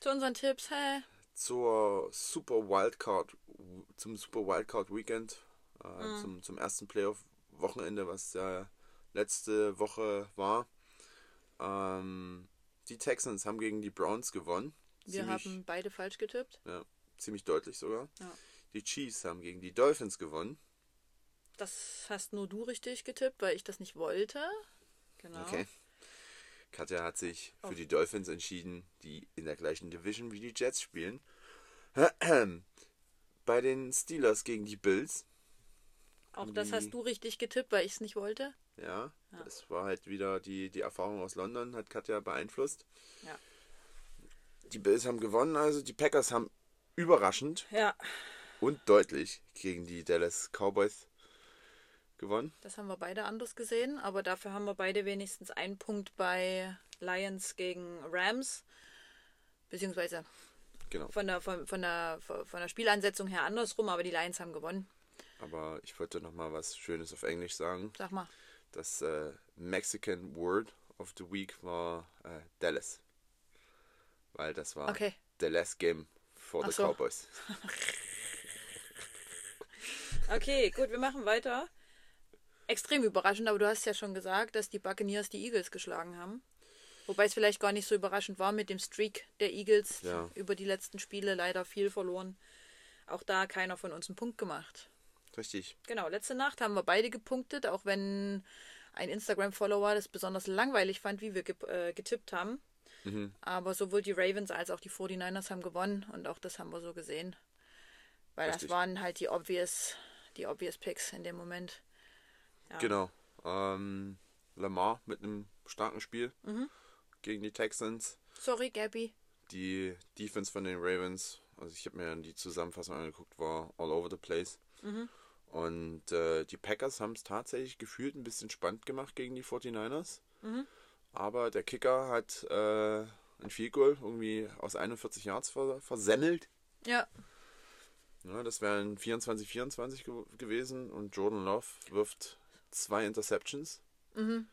Zu unseren Tipps, hä? zur Super Wildcard, zum Super Wildcard Weekend, äh, zum, zum ersten Playoff-Wochenende, was ja letzte Woche war. Ähm, die Texans haben gegen die Browns gewonnen. Wir ziemlich, haben beide falsch getippt. ja, ziemlich deutlich sogar. Ja. Die Chiefs haben gegen die Dolphins gewonnen. Das hast nur du richtig getippt, weil ich das nicht wollte. Genau. Okay. Katja hat sich Oh. für die Dolphins entschieden, die in der gleichen Division wie die Jets spielen. Bei den Steelers gegen die Bills. Auch das die- hast du richtig getippt, weil ich es nicht wollte. Ja, das war halt wieder die, die Erfahrung aus London, hat Katja beeinflusst. Ja. Die Bills haben gewonnen, also die Packers haben überraschend Ja. und deutlich gegen die Dallas Cowboys gewonnen. Das haben wir beide anders gesehen, aber dafür haben wir beide wenigstens einen Punkt bei Lions gegen Rams. Beziehungsweise Genau. von der, von, von, der, von der Spielansetzung her andersrum, aber die Lions haben gewonnen. Aber ich wollte noch mal was Schönes auf Englisch sagen. Sag mal. Das äh, Mexican Word of the Week war äh, Dallas. Weil das war Okay. the last game for Ach the so. Cowboys. Okay, gut, wir machen weiter. Extrem überraschend, aber du hast ja schon gesagt, dass die Buccaneers die Eagles geschlagen haben. Wobei es vielleicht gar nicht so überraschend war mit dem Streak der Eagles Ja. über die letzten Spiele leider viel verloren. Auch da keiner von uns einen Punkt gemacht. Richtig. Genau, letzte Nacht haben wir beide gepunktet, auch wenn ein Instagram-Follower das besonders langweilig fand, wie wir ge äh, getippt haben. Aber sowohl die Ravens als auch die 49ers haben gewonnen und auch das haben wir so gesehen. Weil Richtig. das waren halt die obvious, die obvious Picks in dem Moment. Ja. Genau. Ähm, Lamar mit einem starken Spiel Mhm. gegen die Texans. Sorry, Gabby. Die Defense von den Ravens, also ich habe mir die Zusammenfassung angeguckt, war all over the place. Mhm. Und äh, die Packers haben es tatsächlich gefühlt ein bisschen spannend gemacht gegen die 49ers. Mhm. Aber der Kicker hat äh, ein Field Goal irgendwie aus 41 Yards ver versemmelt. Ja, Ja, das wären 24-24 ge gewesen und Jordan Love wirft zwei Interceptions. Mhm.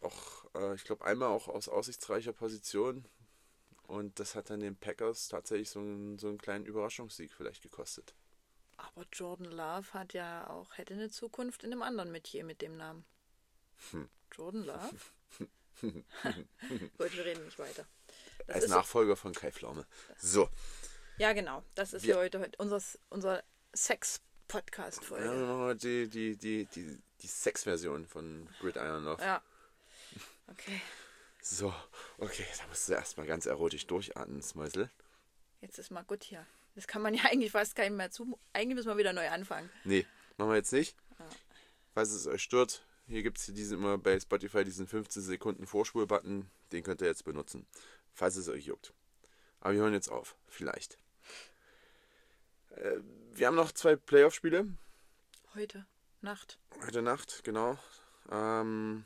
Auch, äh, ich glaube, einmal auch aus aussichtsreicher Position. Und das hat dann den Packers tatsächlich so einen, so einen kleinen Überraschungssieg vielleicht gekostet. aber Jordan Love hat ja auch, hätte eine Zukunft in einem anderen Metier mit dem Namen. Hm. Jordan Love? Gut, wir reden nicht weiter. Das Als Nachfolger von Kai Pflaume. So, Ja, genau. Das ist für heute, heute unser, unser Sex-Podcast-Folge. ja, machen wir die, die, die, die, die Sex-Version von Gridiron Love. Ja. Okay. So, okay, da musst du erstmal ganz erotisch durchatmen, Smösel. Jetzt ist mal gut hier. Das kann man ja eigentlich fast keinem mehr zu. Eigentlich müssen wir wieder neu anfangen. Nee, machen wir jetzt nicht. Falls es euch stört, hier gibt es diesen immer bei Spotify diesen 15 Sekunden Vorspul-Button. Den könnt ihr jetzt benutzen, falls es euch juckt. Aber wir hören jetzt auf, vielleicht. Äh, wir haben noch zwei Playoff-Spiele Heute. Nacht. heute Nacht, genau. Ähm,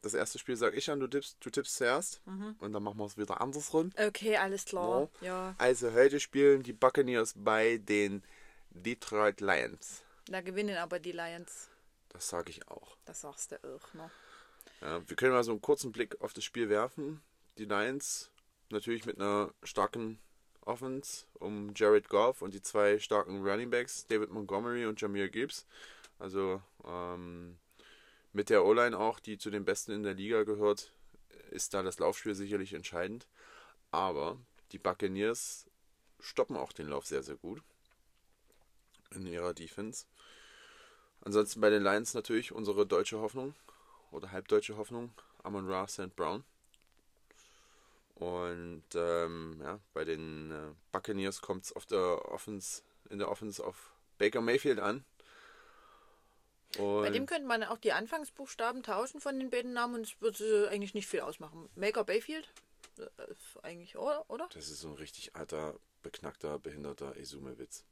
das erste Spiel sage ich an, du tippst, du tippst zuerst. Und dann machen wir es wieder andersrum. Okay, alles klar. Ja, Also heute spielen die Buccaneers bei den Detroit Lions. da gewinnen aber die Lions. Das sage ich auch. Das sagst du auch, ne? Ja, wir können mal so einen kurzen Blick auf das Spiel werfen. Die Lions natürlich mit einer starken Offense um Jared Goff und die zwei starken Running Backs, David Montgomery und Jameer Gibbs. Also ähm, mit der O-Line auch, die zu den besten in der Liga gehört, ist da das Laufspiel sicherlich entscheidend. Aber die Buccaneers stoppen auch den Lauf sehr, sehr gut in ihrer Defense. Ansonsten bei den Lions natürlich unsere deutsche Hoffnung oder halbdeutsche Hoffnung, Amon Ra St. Brown. Und ähm, ja, bei den äh, Buccaneers kommt es in der Offense auf Baker Mayfield an. Und Bei dem könnte man auch die Anfangsbuchstaben tauschen von den beiden Namen und es würde eigentlich nicht viel ausmachen. Maker Bayfield? Äh, ist eigentlich, oder? oder? das ist so ein richtig alter, beknackter, behinderter Esume-Witz.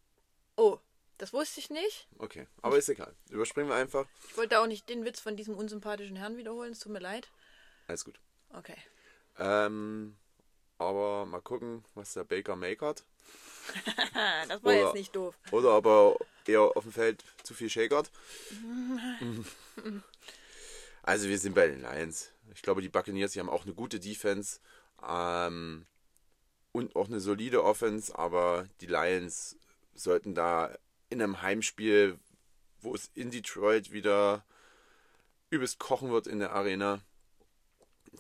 Oh, das wusste ich nicht. Okay, aber ist egal. Überspringen wir einfach. Ich wollte auch nicht den Witz von diesem unsympathischen Herrn wiederholen. Es tut mir leid. Alles gut. Okay. Ähm, aber mal gucken, was der Baker makert. das war Oder- jetzt nicht doof. Oder ob er eher auf dem Feld zu viel shakert. Also wir sind bei den Lions. Ich glaube, die Buccaneers, die haben auch eine gute Defense ähm, und auch eine solide Offense, aber die Lions sollten da in einem Heimspiel, wo es in Detroit wieder übelst kochen wird in der Arena,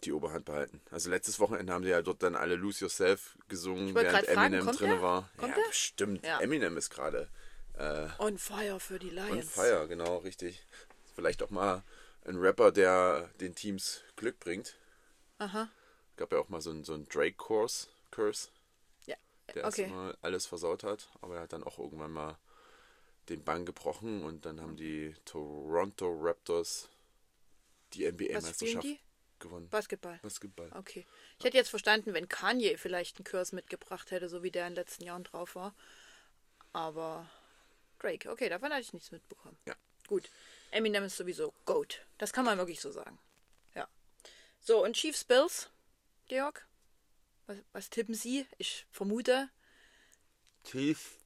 die Oberhand behalten. Also letztes Wochenende haben sie ja dort dann alle Lose Yourself gesungen, während fragen, Eminem kommt drin der? war. Kommt ja, der? bestimmt. Ja. Eminem ist gerade äh, On fire für die Lions. on fire, genau, richtig. Vielleicht auch mal ein Rapper, der den Teams Glück bringt. Aha. Gab ja auch mal so einen so einen Drake-Curse, Curse, Ja. der Okay. erstmal alles versaut hat, aber er hat dann auch irgendwann mal den Bann gebrochen und dann haben die Toronto Raptors die NBA-Meisterschaft? Gewonnen. Basketball. Basketball. Okay. Ich hätte jetzt verstanden, wenn Kanye vielleicht einen Kurs mitgebracht hätte, so wie der in den letzten Jahren drauf war. Aber Drake, okay, davon hatte ich nichts mitbekommen. Ja. Gut. Eminem ist sowieso GOAT. Das kann man wirklich so sagen. Ja. So, und Chiefs Bills, Georg? Was, was tippen Sie? Ich vermute. Chief,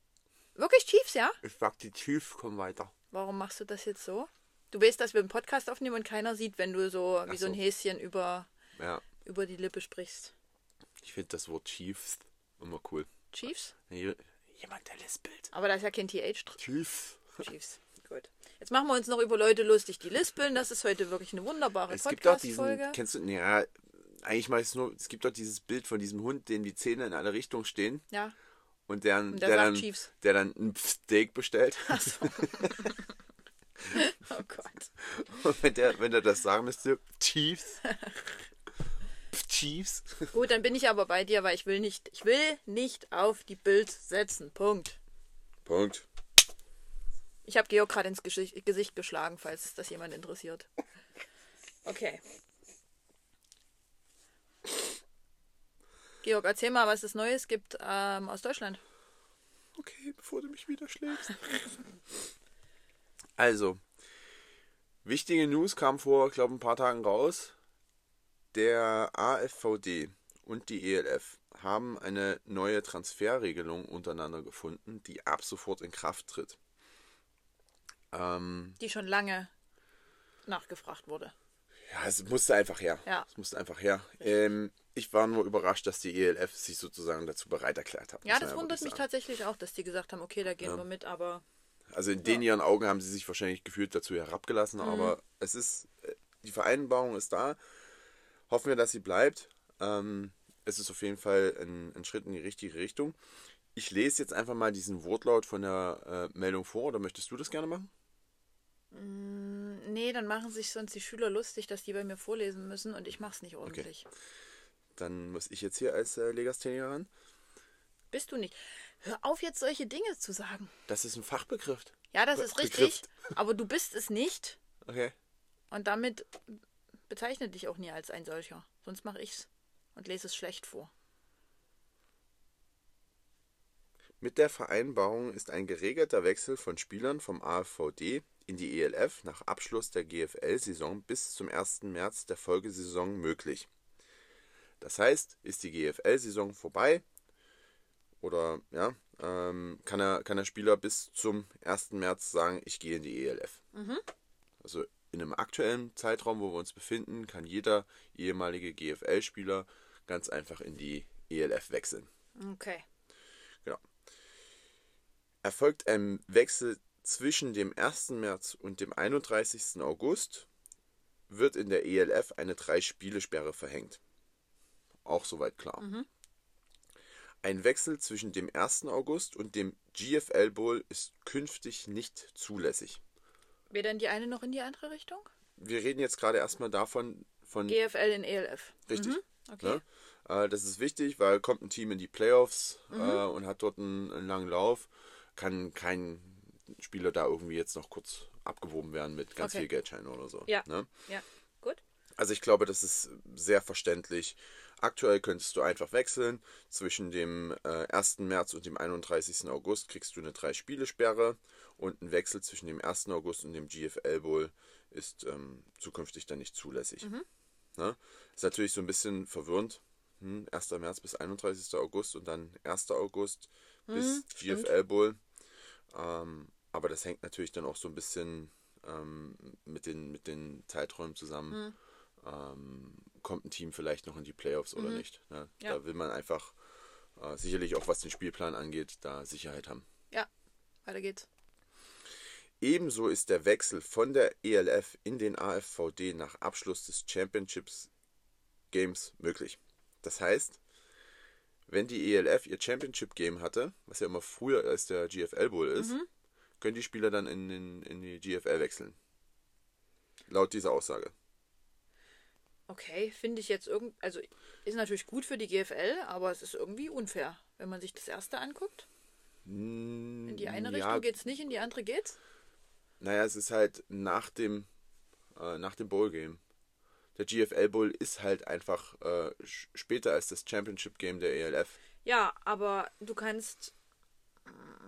Wirklich Chiefs, ja? ich sag die Chiefs kommen weiter. Warum machst du das jetzt so? Du weißt, dass wir einen Podcast aufnehmen und keiner sieht, wenn du so wie Ach so ein so. Häschen über, Ja, über die Lippe sprichst. ich finde das Wort Chiefs immer cool. Chiefs? Jemand, der lispelt. Aber da ist ja kein TH drin. Chiefs. Chiefs. Gut. Jetzt machen wir uns noch über Leute lustig, die lispeln. Das ist heute wirklich eine wunderbare Es gibt doch diesen, Podcast-Folge. kennst du, ja, eigentlich meist nur, es gibt doch dieses Bild von diesem Hund, dem die Zähne in alle Richtungen stehen Ja. und der, Und der der, dann, Chiefs. der dann ein Steak bestellt. Oh Gott. Und wenn der, wenn der das sagen müsste, Chiefs. Chiefs. Gut, dann bin ich aber bei dir, weil ich will nicht, ich will nicht auf die Bild setzen. Punkt. Punkt. Ich habe Georg gerade ins Gesicht, Gesicht geschlagen, falls das jemand interessiert. Okay. Georg, erzähl mal, was es Neues gibt ähm, aus Deutschland. Okay, bevor du mich wieder schlägst. Also, wichtige News kam vor, ich glaube, ein paar Tagen raus. Der AFVD und die ELF haben eine neue Transferregelung untereinander gefunden, die ab sofort in Kraft tritt. Ähm, Die schon lange nachgefragt wurde. ja, es musste einfach her. Ja. Es musste einfach her. Ähm, ich war nur überrascht, dass die ELF sich sozusagen dazu bereit erklärt hat. Ja, das wundert mich tatsächlich auch, dass die gesagt haben, okay, da gehen wir mit, aber Also in den ihren Augen haben sie sich wahrscheinlich gefühlt dazu herabgelassen, Mhm. aber es ist, äh, die Vereinbarung ist da. Hoffen wir, dass sie bleibt. Ähm, es ist auf jeden Fall ein, ein Schritt in die richtige Richtung. Ich lese jetzt einfach mal diesen Wortlaut von der äh, Meldung vor, oder möchtest du das gerne machen? nee, dann machen sich sonst die Schüler lustig, dass die bei mir vorlesen müssen und ich mach's nicht ordentlich. Dann muss ich jetzt hier als äh, Legastheniker ran. Bist du nicht. Hör auf, jetzt solche Dinge zu sagen. Das ist ein Fachbegriff. Ja, das Be- ist richtig, Begriff. aber du bist es nicht Okay. und damit bezeichne dich auch nie als ein solcher. Sonst mache ich's und lese es schlecht vor. Mit der Vereinbarung ist ein geregelter Wechsel von Spielern vom AFVD in die ELF nach Abschluss der GFL-Saison bis zum 1. März der Folgesaison möglich. Das heißt, ist die GFL-Saison vorbei oder ja, ähm, kann, er, kann der Spieler bis zum 1. März sagen, ich gehe in die ELF. Also in einem aktuellen Zeitraum, wo wir uns befinden, kann jeder ehemalige GFL-Spieler ganz einfach in die ELF wechseln. Okay. Genau. Erfolgt ein Wechsel zwischen dem 1. März und dem 31. August, wird in der ELF eine Drei-Spiele-Sperre verhängt. Auch soweit klar. Ein Wechsel zwischen dem 1. August und dem GFL Bowl ist künftig nicht zulässig. Weder in die eine noch in die andere Richtung? Wir reden jetzt gerade erstmal davon, von GFL in ELF. Richtig. Mhm. Okay. Ne? Äh, das ist wichtig, weil kommt ein Team in die Playoffs äh, und hat dort einen, einen langen Lauf, kann kein Spieler da irgendwie jetzt noch kurz abgewoben werden mit ganz Okay. viel Geldscheinen oder so. Ja. Ne? Ja. Gut. Also ich glaube, das ist sehr verständlich. Aktuell könntest du einfach wechseln. Zwischen dem äh, 1. März und dem 31. August kriegst du eine Drei-Spiele-Sperre und ein Wechsel zwischen dem 1. August und dem GFL Bowl ist ähm, zukünftig dann nicht zulässig. Ne? Ist natürlich so ein bisschen verwirrend. Hm, 1. März bis 31. August und dann 1. August bis stimmt. GFL Bowl. Ähm, aber das hängt natürlich dann auch so ein bisschen ähm, mit, den, mit den Zeiträumen zusammen. Mhm. Ähm, kommt ein Team vielleicht noch in die Playoffs oder nicht? Ne? Ja. Da will man einfach äh, sicherlich auch was den Spielplan angeht, da Sicherheit haben. Ja, weiter geht's. Ebenso ist der Wechsel von der ELF in den AFVD nach Abschluss des Championships Games möglich. Das heißt, wenn die ELF ihr Championship Game hatte, was ja immer früher als der GFL Bowl ist, können die Spieler dann in, in, in die GFL wechseln. Laut dieser Aussage. Okay, finde ich jetzt irgend. Also ist natürlich gut für die GFL, aber es ist irgendwie unfair, wenn man sich das erste anguckt. In die eine Ja. Richtung geht's nicht, in die andere geht's. Naja, es ist halt nach dem, äh, nach dem Bowl Game. Der GFL Bowl ist halt einfach äh, später als das Championship Game der ELF. Ja, aber du kannst.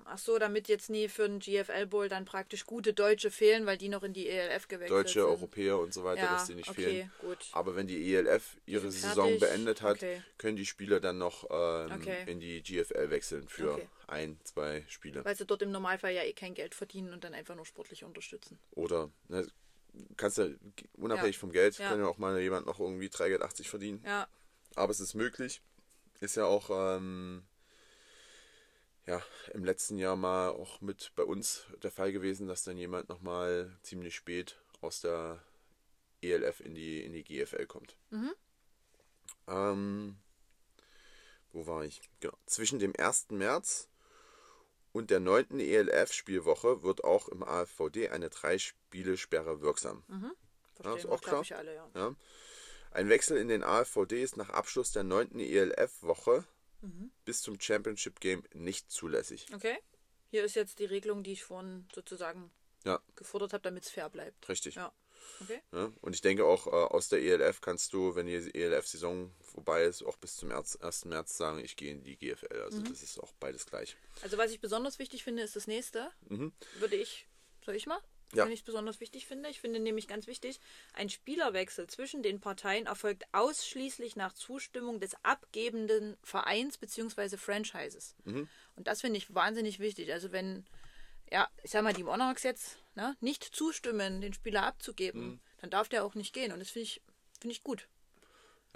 Ach so, damit jetzt nie für den GFL Bowl dann praktisch gute Deutsche fehlen, weil die noch in die ELF gewechselt Deutsche, sind. Europäer und so weiter, Ja, dass die nicht okay, fehlen. gut. Aber wenn die ELF ihre Saison beendet hat, okay. können die Spieler dann noch ähm, Okay. in die GFL wechseln für ein, zwei Spiele. Weil sie dort im Normalfall ja eh kein Geld verdienen und dann einfach nur sportlich unterstützen. Oder ne, kannst du unabhängig Ja. vom Geld, Ja. kann ja auch mal jemand noch irgendwie 3,80 verdienen. Ja, Aber es ist möglich. Ist ja auch ähm, ja, im letzten Jahr mal auch mit bei uns der Fall gewesen, dass dann jemand nochmal ziemlich spät aus der ELF in die, in die GFL kommt. Ähm, wo war ich? Genau. Zwischen dem 1. März und der 9. ELF-Spielwoche wird auch im AFVD eine Drei-Spiele-Sperre wirksam. verstehen ist wir, auch klar. alle, ja. Ja. Ein Wechsel in den AFVD ist nach Abschluss der 9. ELF-Woche bis zum Championship Game nicht zulässig. Okay. Hier ist jetzt die Regelung, die ich vorhin sozusagen Ja, gefordert habe, damit es fair bleibt. richtig. Ja. Okay. Ja, und ich denke auch, äh, aus der ELF kannst du, wenn die ELF-Saison vorbei ist, auch bis zum März, 1. März sagen, ich gehe in die GFL. Also das ist auch beides gleich. Also was ich besonders wichtig finde, ist das nächste. Würde ich, soll ich mal? Ja. Wenn ich es besonders wichtig finde. Ich finde nämlich ganz wichtig, ein Spielerwechsel zwischen den Parteien erfolgt ausschließlich nach Zustimmung des abgebenden Vereins bzw. Franchises. Und das finde ich wahnsinnig wichtig. Also wenn, ja, ich sag mal, die Monarchs jetzt ne, nicht zustimmen, den Spieler abzugeben, dann darf der auch nicht gehen. Und das finde ich, finde ich gut.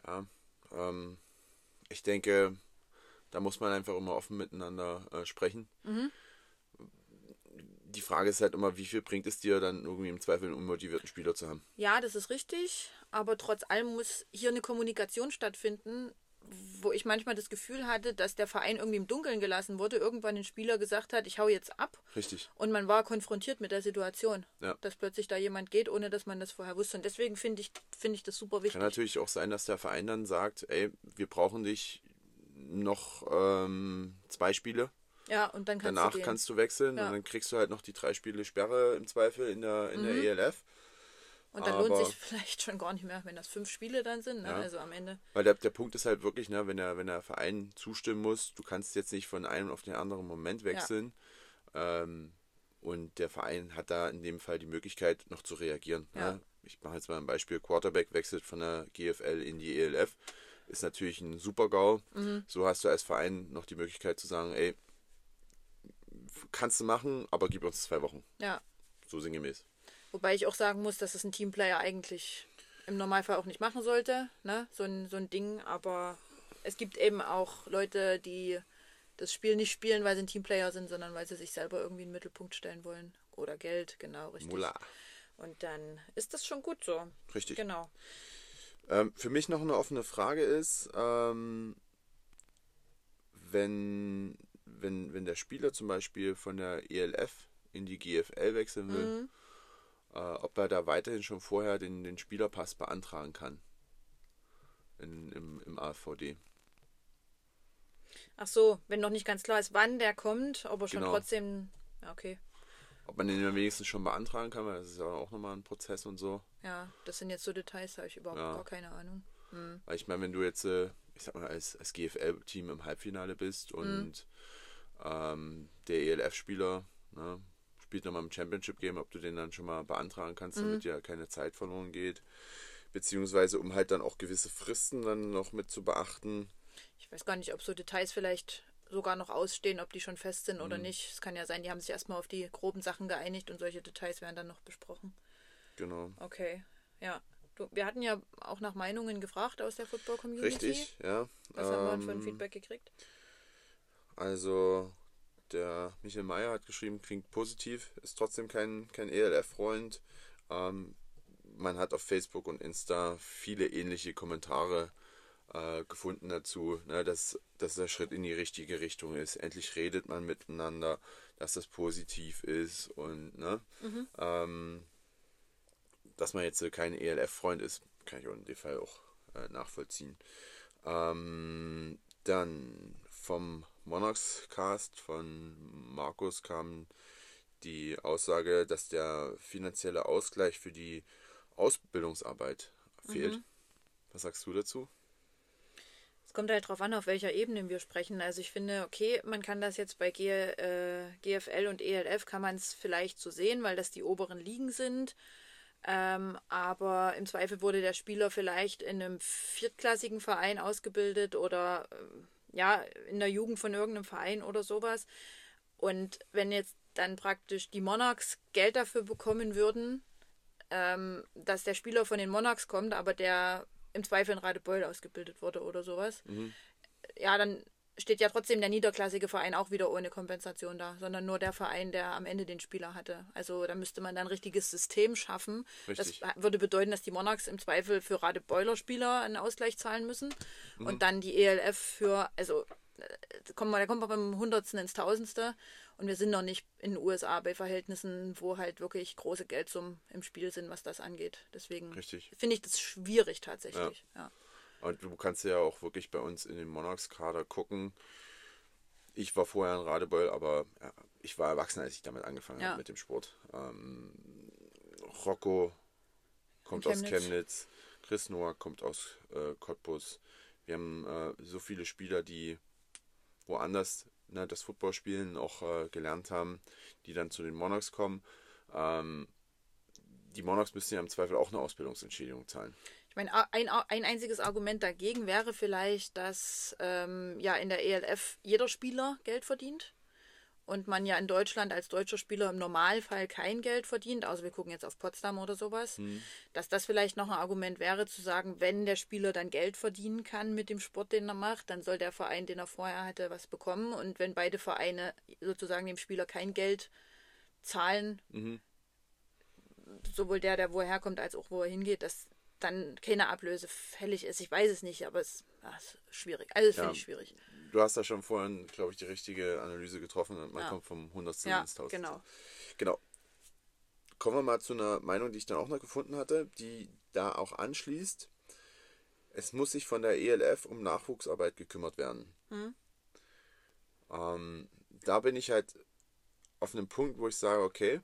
Ja, ähm, ich denke, da muss man einfach immer offen miteinander äh, sprechen. Die Frage ist halt immer, wie viel bringt es dir dann irgendwie im Zweifel einen unmotivierten Spieler zu haben? Ja, das ist richtig, aber trotz allem muss hier eine Kommunikation stattfinden, wo ich manchmal das Gefühl hatte, dass der Verein irgendwie im Dunkeln gelassen wurde, irgendwann ein Spieler gesagt hat, ich hau jetzt ab Richtig. und man war konfrontiert mit der Situation, Ja. dass plötzlich da jemand geht, ohne dass man das vorher wusste. Und deswegen finde ich, finde ich das super wichtig. Kann natürlich auch sein, dass der Verein dann sagt, ey, wir brauchen dich noch ähm, zwei Spiele. Ja, und dann kannst Danach du kannst du wechseln Ja. Mhm. und dann kriegst du halt noch die drei Spiele Sperre im Zweifel in der, in der E ELF. und dann lohnt aber- sich vielleicht schon gar nicht mehr, wenn das fünf Spiele dann sind. Ne? Ja. Also am Ende. Weil der, der Punkt ist halt wirklich, ne, wenn der, wenn der Verein zustimmen muss, du kannst jetzt nicht von einem auf den anderen Moment wechseln. Ähm, und der Verein hat da in dem Fall die Möglichkeit, noch zu reagieren. Ja. Ne? Ich mache jetzt mal ein Beispiel: Quarterback wechselt von der GFL in die ELF. Ist natürlich ein super GAU. Mhm. So hast du als Verein noch die Möglichkeit zu sagen, ey, kannst du machen, aber gib uns zwei Wochen. Ja. So sinngemäß. Wobei ich auch sagen muss, dass es ein Teamplayer eigentlich im Normalfall auch nicht machen sollte, ne? So ein, so ein Ding. Aber es gibt eben auch Leute, die das Spiel nicht spielen, weil sie ein Teamplayer sind, sondern weil sie sich selber irgendwie in den Mittelpunkt stellen wollen. Oder Geld, genau, richtig. Mula. Und dann ist das schon gut so. Richtig. Genau. Ähm, für mich noch eine offene Frage ist, ähm, wenn, wenn, wenn der Spieler zum Beispiel von der ELF in die GFL wechseln will, äh, ob er da weiterhin schon vorher den, den Spielerpass beantragen kann in, im, im AVD. Ach so, wenn noch nicht ganz klar ist, wann der kommt, aber schon Genau. trotzdem. Ja, okay. Ob man den wenigstens schon beantragen kann, weil das ist ja auch nochmal ein Prozess und so. Ja, das sind jetzt so Details, da habe ich überhaupt Ja. gar keine Ahnung. Hm. Weil ich meine, wenn du jetzt, äh, ich sag mal, als, als GFL-Team im Halbfinale bist und ähm, der ELF-Spieler ne, spielt nochmal im Championship-Game, ob du den dann schon mal beantragen kannst, damit ja keine Zeit verloren geht. Beziehungsweise um halt dann auch gewisse Fristen dann noch mit zu beachten. Ich weiß gar nicht, ob so Details vielleicht sogar noch ausstehen, ob die schon fest sind oder nicht. Es kann ja sein, die haben sich erstmal auf die groben Sachen geeinigt und solche Details werden dann noch besprochen. Genau. Okay, ja. Du, wir hatten ja auch nach Meinungen gefragt aus der Football-Community. Richtig, ja. Was haben wir für ein Ähm, Feedback gekriegt? Also, der Michael Mayer hat geschrieben, klingt positiv, ist trotzdem kein, kein ELF-Freund. Ähm, man hat auf Facebook und Insta viele ähnliche Kommentare äh, gefunden dazu, ne, dass, dass der Schritt in die richtige Richtung ist. Endlich redet man miteinander, dass das positiv ist und ne, ähm, dass man jetzt kein ELF-Freund ist, kann ich auch in dem Fall auch äh, nachvollziehen. Ähm, dann vom Monarchs Cast von Markus kam die Aussage, dass der finanzielle Ausgleich für die Ausbildungsarbeit fehlt. Was sagst du dazu? Es kommt halt drauf an, auf welcher Ebene wir sprechen. Also ich finde, okay, man kann das jetzt bei G, äh, GFL und ELF kann man es vielleicht so sehen, weil das die oberen Ligen sind. Ähm, aber im Zweifel wurde der Spieler vielleicht in einem viertklassigen Verein ausgebildet oder ähm, ja, in der Jugend von irgendeinem Verein oder sowas. Und wenn jetzt dann praktisch die Monarchs Geld dafür bekommen würden, ähm, dass der Spieler von den Monarchs kommt, aber der im Zweifel in Radebeul ausgebildet wurde oder sowas, ja, dann steht ja trotzdem der niederklassige Verein auch wieder ohne Kompensation da, sondern nur der Verein, der am Ende den Spieler hatte. Also da müsste man dann ein richtiges System schaffen. Richtig. Das würde bedeuten, dass die Monarchs im Zweifel für Radebeuler Spieler einen Ausgleich zahlen müssen Mhm. und dann die ELF für, also kommen wir, da kommen wir beim Hundertsten ins Tausendste und wir sind noch nicht in den USA bei Verhältnissen, wo halt wirklich große Geldsummen im Spiel sind, was das angeht. Deswegen finde ich das schwierig tatsächlich. Ja. Und du kannst ja auch wirklich bei uns in den Monarchs-Kader gucken. Ich war vorher in Radebeul, aber ja, ich war erwachsen, als ich damit angefangen Ja. habe mit dem Sport. Ähm, Rocco kommt In aus Chemnitz. Chemnitz, Chris Noah kommt aus äh, Cottbus. Wir haben äh, so viele Spieler, die woanders ne, das Footballspielen auch äh, gelernt haben, die dann zu den Monarchs kommen. Ähm, die Monarchs müssen ja im Zweifel auch eine Ausbildungsentschädigung zahlen. Ich meine, ein, ein einziges Argument dagegen wäre vielleicht, dass ähm, ja in der ELF jeder Spieler Geld verdient und man ja in Deutschland als deutscher Spieler im Normalfall kein Geld verdient, außer wir gucken jetzt auf Potsdam oder sowas, dass das vielleicht noch ein Argument wäre zu sagen, wenn der Spieler dann Geld verdienen kann mit dem Sport, den er macht, dann soll der Verein, den er vorher hatte, was bekommen. Und wenn beide Vereine sozusagen dem Spieler kein Geld zahlen, sowohl der, der woher kommt, als auch wo er hingeht, dass dann keine Ablöse fällig ist. Ich weiß es nicht, aber es es ist schwierig. Also Ja. finde ich schwierig. Du hast da schon vorhin, glaube ich, die richtige Analyse getroffen und man Ja. kommt vom Hundertsten Ja, ins Tausendste. genau. Genau. Kommen wir mal zu einer Meinung, die ich dann auch noch gefunden hatte, die da auch anschließt. Es muss sich von der ELF um Nachwuchsarbeit gekümmert werden. Hm. Ähm, da bin ich halt auf einem Punkt, wo ich sage, okay,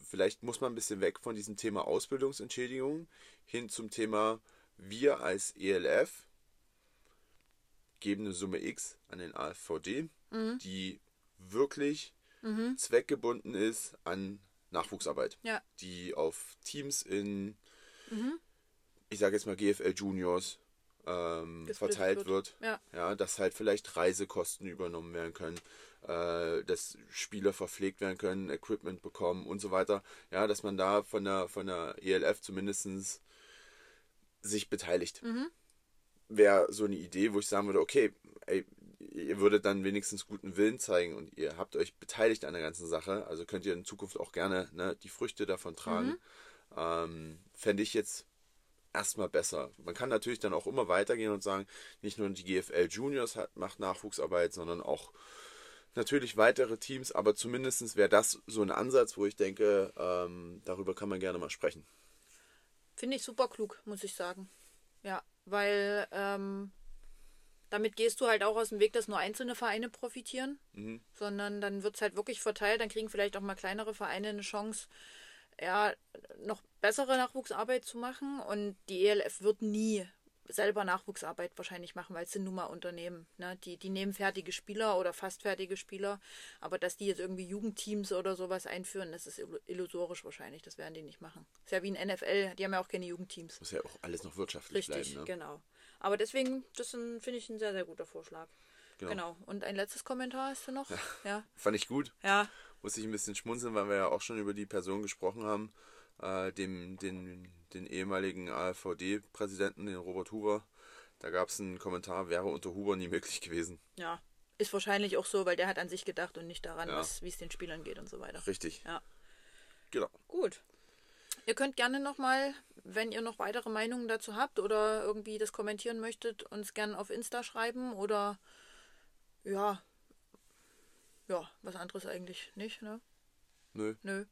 vielleicht muss man ein bisschen weg von diesem Thema Ausbildungsentschädigung hin zum Thema, wir als ELF geben eine Summe X an den AFVD, Mhm. die wirklich zweckgebunden ist an Nachwuchsarbeit, Ja. die auf Teams in, ich sage jetzt mal GFL Juniors ähm, verteilt wird. wird. Ja. Ja, dass halt vielleicht Reisekosten übernommen werden können, äh, dass Spieler verpflegt werden können, Equipment bekommen und so weiter. Ja, dass man da von der, von der ELF zumindest sich beteiligt. Wäre so eine Idee, wo ich sagen würde, okay, ey, ihr würdet dann wenigstens guten Willen zeigen und ihr habt euch beteiligt an der ganzen Sache, also könnt ihr in Zukunft auch gerne ne, die Früchte davon tragen. Ähm, Fände ich jetzt erstmal besser. Man kann natürlich dann auch immer weitergehen und sagen, nicht nur die GFL Juniors hat, macht Nachwuchsarbeit, sondern auch natürlich weitere Teams, aber zumindest wäre das so ein Ansatz, wo ich denke, ähm, darüber kann man gerne mal sprechen. Finde ich super klug, muss ich sagen. Ja, weil ähm, damit gehst du halt auch aus dem Weg, dass nur einzelne Vereine profitieren, sondern dann wird es halt wirklich verteilt. Dann kriegen vielleicht auch mal kleinere Vereine eine Chance, ja, noch bessere Nachwuchsarbeit zu machen. Und die ELF wird nie selber Nachwuchsarbeit wahrscheinlich machen, weil es sind nun mal Unternehmen. Ne? Die, die nehmen fertige Spieler oder fast fertige Spieler, aber dass die jetzt irgendwie Jugendteams oder sowas einführen, das ist illu- illusorisch wahrscheinlich. Das werden die nicht machen. Ist ja wie ein NFL, die haben ja auch keine Jugendteams. Muss ja auch alles noch wirtschaftlich Richtig, bleiben. Ne? genau. Aber deswegen, das finde ich ein sehr, sehr guter Vorschlag. Genau. Genau. Und ein letztes Kommentar hast du noch? Ja. Fand ich gut. Ja. Musste ich ein bisschen schmunzeln, weil wir ja auch schon über die Person gesprochen haben, äh, dem, den, den ehemaligen AfVD-Präsidenten, den Robert Huber. Da gab es einen Kommentar, wäre unter Huber nie möglich gewesen. Ja. Ist wahrscheinlich auch so, weil der hat an sich gedacht und nicht daran, Ja. wie es den Spielern geht und so weiter. Richtig. Ja. Genau. Gut. Ihr könnt gerne nochmal, wenn ihr noch weitere Meinungen dazu habt oder irgendwie das kommentieren möchtet, uns gerne auf Insta schreiben oder ja, ja, was anderes eigentlich nicht, ne? Nö. Nö.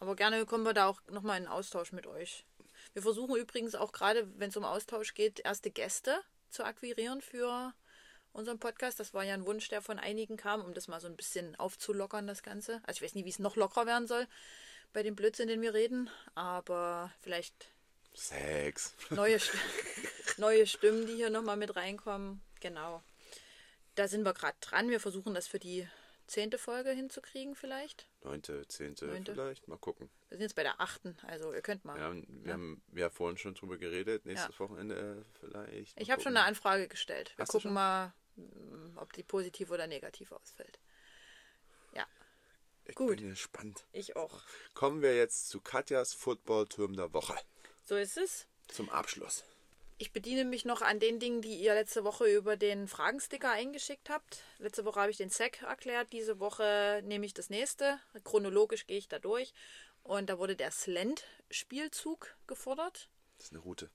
Aber gerne kommen wir da auch nochmal in Austausch mit euch. Wir versuchen übrigens auch gerade, wenn es um Austausch geht, erste Gäste zu akquirieren für unseren Podcast. Das war ja ein Wunsch, der von einigen kam, um das mal so ein bisschen aufzulockern, das Ganze. Also ich weiß nicht, wie es noch lockerer werden soll bei dem Blödsinn, den wir reden, aber vielleicht Sex. neue, St neue Stimmen, die hier nochmal mit reinkommen. Genau. Da sind wir gerade dran. Wir versuchen das für die zehnte Folge hinzukriegen vielleicht. Neunte, zehnte Neunte. vielleicht. Mal gucken. Wir sind jetzt bei der achten, also ihr könnt mal. Wir haben, wir Ja. haben ja vorhin schon drüber geredet. Nächstes Ja. Wochenende vielleicht. Ich habe schon eine Anfrage gestellt. Wir Hast gucken mal, mm, ob die positiv oder negativ ausfällt. Ja, Ich gut. bin gespannt. ich auch. Kommen wir jetzt zu Katjas Football-Turm der Woche. So ist es. Zum Abschluss. Ich bediene mich noch an den Dingen, die ihr letzte Woche über den Fragensticker eingeschickt habt. Letzte Woche habe ich den SEC erklärt. Diese Woche nehme ich das nächste. Chronologisch gehe ich da durch. Und da wurde der Slant-Spielzug gefordert. Das ist eine Route.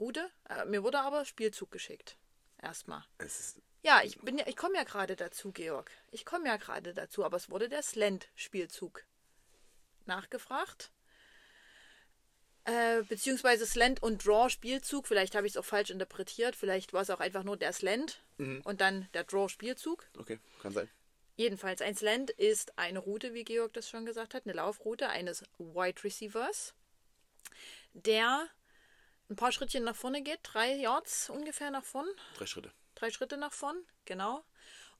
Route. Äh, mir wurde aber Spielzug geschickt. Erstmal. Ja, ich bin ja, ich komme ja gerade dazu, Georg. Ich komme ja gerade dazu, aber es wurde der Slant-Spielzug nachgefragt. Äh, beziehungsweise Slant und Draw-Spielzug. Vielleicht habe ich es auch falsch interpretiert. Vielleicht war es auch einfach nur der Slant und dann der Draw-Spielzug. okay, kann sein. Jedenfalls, ein Slant ist eine Route, wie Georg das schon gesagt hat, eine Laufroute eines Wide Receivers, der ein paar Schrittchen nach vorne geht, drei Yards ungefähr nach vorn, Drei Schritte. drei Schritte nach vorn, genau.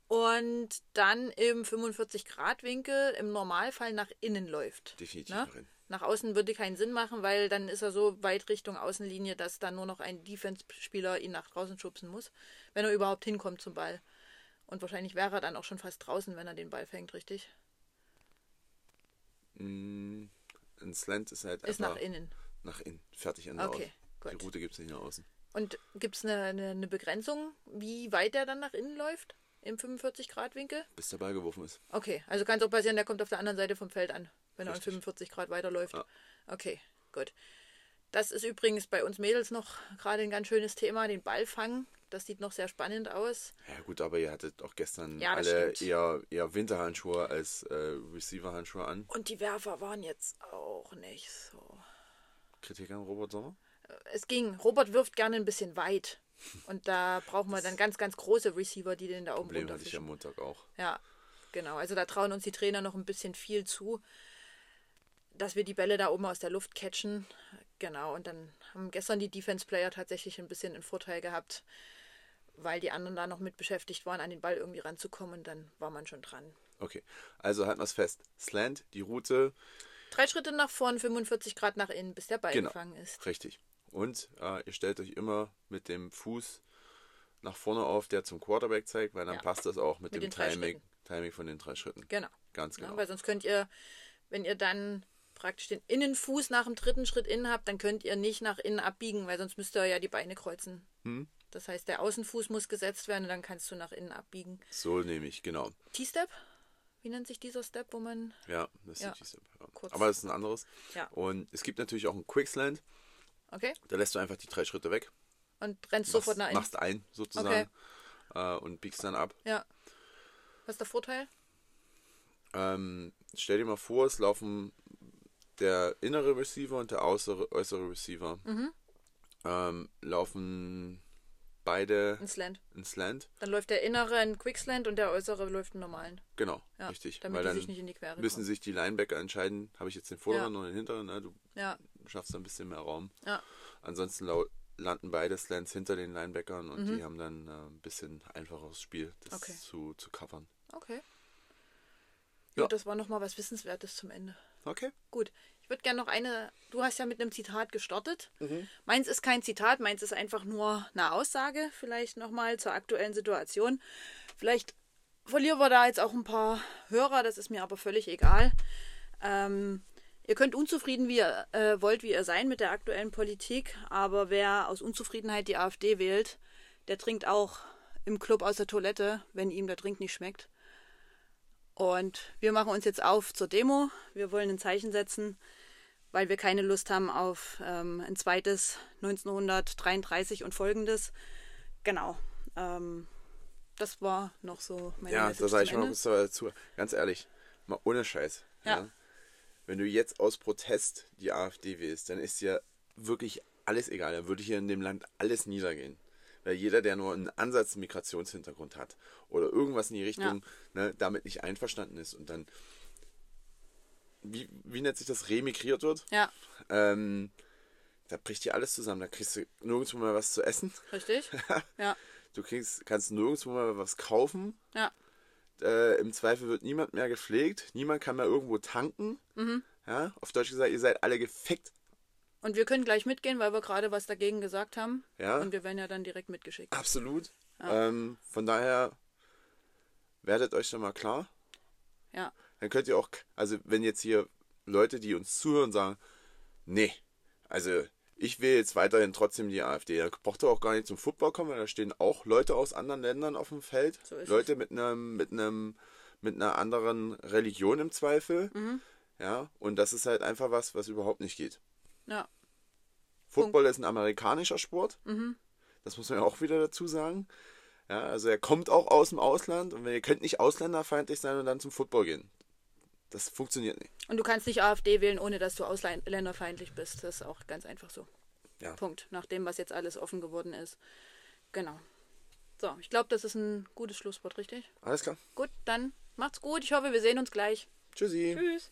Und dann im 45-Grad-Winkel im Normalfall nach innen läuft. Definitiv Ne? nach innen. Nach außen würde keinen Sinn machen, weil dann ist er so weit Richtung Außenlinie, dass dann nur noch ein Defense-Spieler ihn nach draußen schubsen muss, wenn er überhaupt hinkommt zum Ball. Und wahrscheinlich wäre er dann auch schon fast draußen, wenn er den Ball fängt, richtig? Mm, Ein Slant ist halt Ist einfach nach innen. nach innen. Fertig Ende Okay, aus. Die gut. Route gibt es nicht nach außen. Und gibt es eine, eine, eine Begrenzung, wie weit er dann nach innen läuft? Im 45-Grad-Winkel? Bis der Ball geworfen ist. Okay, also kann es auch passieren, der kommt auf der anderen Seite vom Feld an, wenn er um Richtig. 45 Grad weiterläuft. Ja. Okay, gut. Das ist übrigens bei uns Mädels noch gerade ein ganz schönes Thema, den Ball fangen. Das sieht noch sehr spannend aus. Ja gut, aber ihr hattet auch gestern Ja, alle stimmt. eher, eher Winterhandschuhe als äh, Receiver-Handschuhe an. Und die Werfer waren jetzt auch nicht so. Kritik an Robert Sommer? Es ging. Robert wirft gerne ein bisschen weit. Und da brauchen wir dann ganz, ganz große Receiver, die den da oben Problem hatte ich am. Montag auch. Ja, genau. Also da trauen uns die Trainer noch ein bisschen viel zu, dass wir die Bälle da oben aus der Luft catchen. Genau. Und dann haben gestern die Defense-Player tatsächlich ein bisschen einen Vorteil gehabt, weil die anderen da noch mit beschäftigt waren, an den Ball irgendwie ranzukommen. Und dann war man schon dran. Okay, also halten wir es fest. Slant, die Route, Drei Schritte nach vorn, 45 Grad nach innen, bis der Ball Genau. gefangen ist. richtig. Und äh, ihr stellt euch immer mit dem Fuß nach vorne auf, der zum Quarterback zeigt, weil dann Ja. passt das auch mit, Mit dem Timing. Timing von den drei Schritten. Genau. Ganz Ja, genau. weil sonst könnt ihr, wenn ihr dann praktisch den Innenfuß nach dem dritten Schritt innen habt, dann könnt ihr nicht nach innen abbiegen, weil sonst müsst ihr ja die Beine kreuzen. Hm? Das heißt, der Außenfuß muss gesetzt werden und dann kannst du nach innen abbiegen. So nehme ich, genau. T-Step? Wie nennt sich dieser Step, wo man. Ja, das Ja. ist die Step, ja. Aber das ist ein anderes. Ja. Und es gibt natürlich auch einen Quickslant. Okay? Da lässt du einfach die drei Schritte weg. Und rennst Machst, sofort nach innen. machst ein, sozusagen. Äh, und biegst dann ab. Ja. Was ist der Vorteil? Ähm, stell dir mal vor, es laufen der innere Receiver und der äußere, äußere Receiver. Mhm. Ähm, laufen beide Ein Slant. in Slant. Dann läuft der innere ein Quickslant und der äußere läuft einen normalen. Genau, Ja, richtig. damit Weil die dann sich nicht in die Quere müssen kommen. sich die Linebacker entscheiden, habe ich jetzt den vorderen Ja. oder den hinteren. Ne? Du Ja, schaffst ein bisschen mehr Raum. ja. Ansonsten landen beide Slants hinter den Linebackern und Mhm. die haben dann äh, ein bisschen einfacheres Spiel, das Okay. zu, zu covern. Okay. Ja. Ja, das war nochmal was Wissenswertes zum Ende. Okay. Gut. Ich würde gerne noch eine. Du hast ja mit einem Zitat gestartet. Meins ist kein Zitat, meins ist einfach nur eine Aussage, vielleicht nochmal zur aktuellen Situation. Vielleicht verlieren wir da jetzt auch ein paar Hörer, das ist mir aber völlig egal. Ähm, ihr könnt unzufrieden wie ihr äh, wollt, wie ihr sein mit der aktuellen Politik, aber wer aus Unzufriedenheit die AfD wählt, der trinkt auch im Club aus der Toilette, wenn ihm der Trink nicht schmeckt. Und wir machen uns jetzt auf zur Demo. Wir wollen ein Zeichen setzen, weil wir keine Lust haben auf ähm, ein zweites 1933 und folgendes. Genau. Ähm, das war noch so meine Ja, Message da sage ich mal kurz dazu. Ganz ehrlich, mal ohne Scheiß. Ja. Wenn du jetzt aus Protest die AfD wählst, dann ist dir wirklich alles egal. Dann würde hier in dem Land alles niedergehen. Weil jeder, der nur einen Ansatz Migrationshintergrund hat oder irgendwas in die Richtung, ne, damit nicht einverstanden ist und dann, wie, wie nennt sich das, remigriert wird, Ja, ähm, da bricht dir alles zusammen. Da kriegst du nirgendwo mal was zu essen. richtig. Ja, Du kriegst, kannst nirgendwo mal was kaufen. ja, Äh, Im Zweifel wird niemand mehr gepflegt. Niemand kann mehr irgendwo tanken. Mhm. Ja, auf Deutsch gesagt, ihr seid alle gefickt. Und wir können gleich mitgehen, weil wir gerade was dagegen gesagt haben. Ja. Und wir werden ja dann direkt mitgeschickt. Absolut. Ähm, von daher werdet euch da mal klar. Ja, Dann könnt ihr auch, also wenn jetzt hier Leute, die uns zuhören, sagen, nee, also ich will jetzt weiterhin trotzdem die AfD. Da braucht ihr auch gar nicht zum Football kommen, weil da stehen auch Leute aus anderen Ländern auf dem Feld. So Leute mit einem, mit einem, mit einer anderen Religion im Zweifel. Mhm. Ja, und das ist halt einfach was, was überhaupt nicht geht. Ja, Football ist ein amerikanischer Sport. Mhm. Das muss man ja auch wieder dazu sagen. Ja, also er kommt auch aus dem Ausland und ihr könnt nicht ausländerfeindlich sein und dann zum Football gehen. Das funktioniert nicht. Und du kannst nicht AfD wählen, ohne dass du ausländerfeindlich bist. Das ist auch ganz einfach so. Ja. Punkt. Nach dem, was jetzt alles offen geworden ist. Genau. So, ich glaube, das ist ein gutes Schlusswort, richtig? Alles klar. Gut, dann macht's gut. Ich hoffe, wir sehen uns gleich. Tschüssi. Tschüss.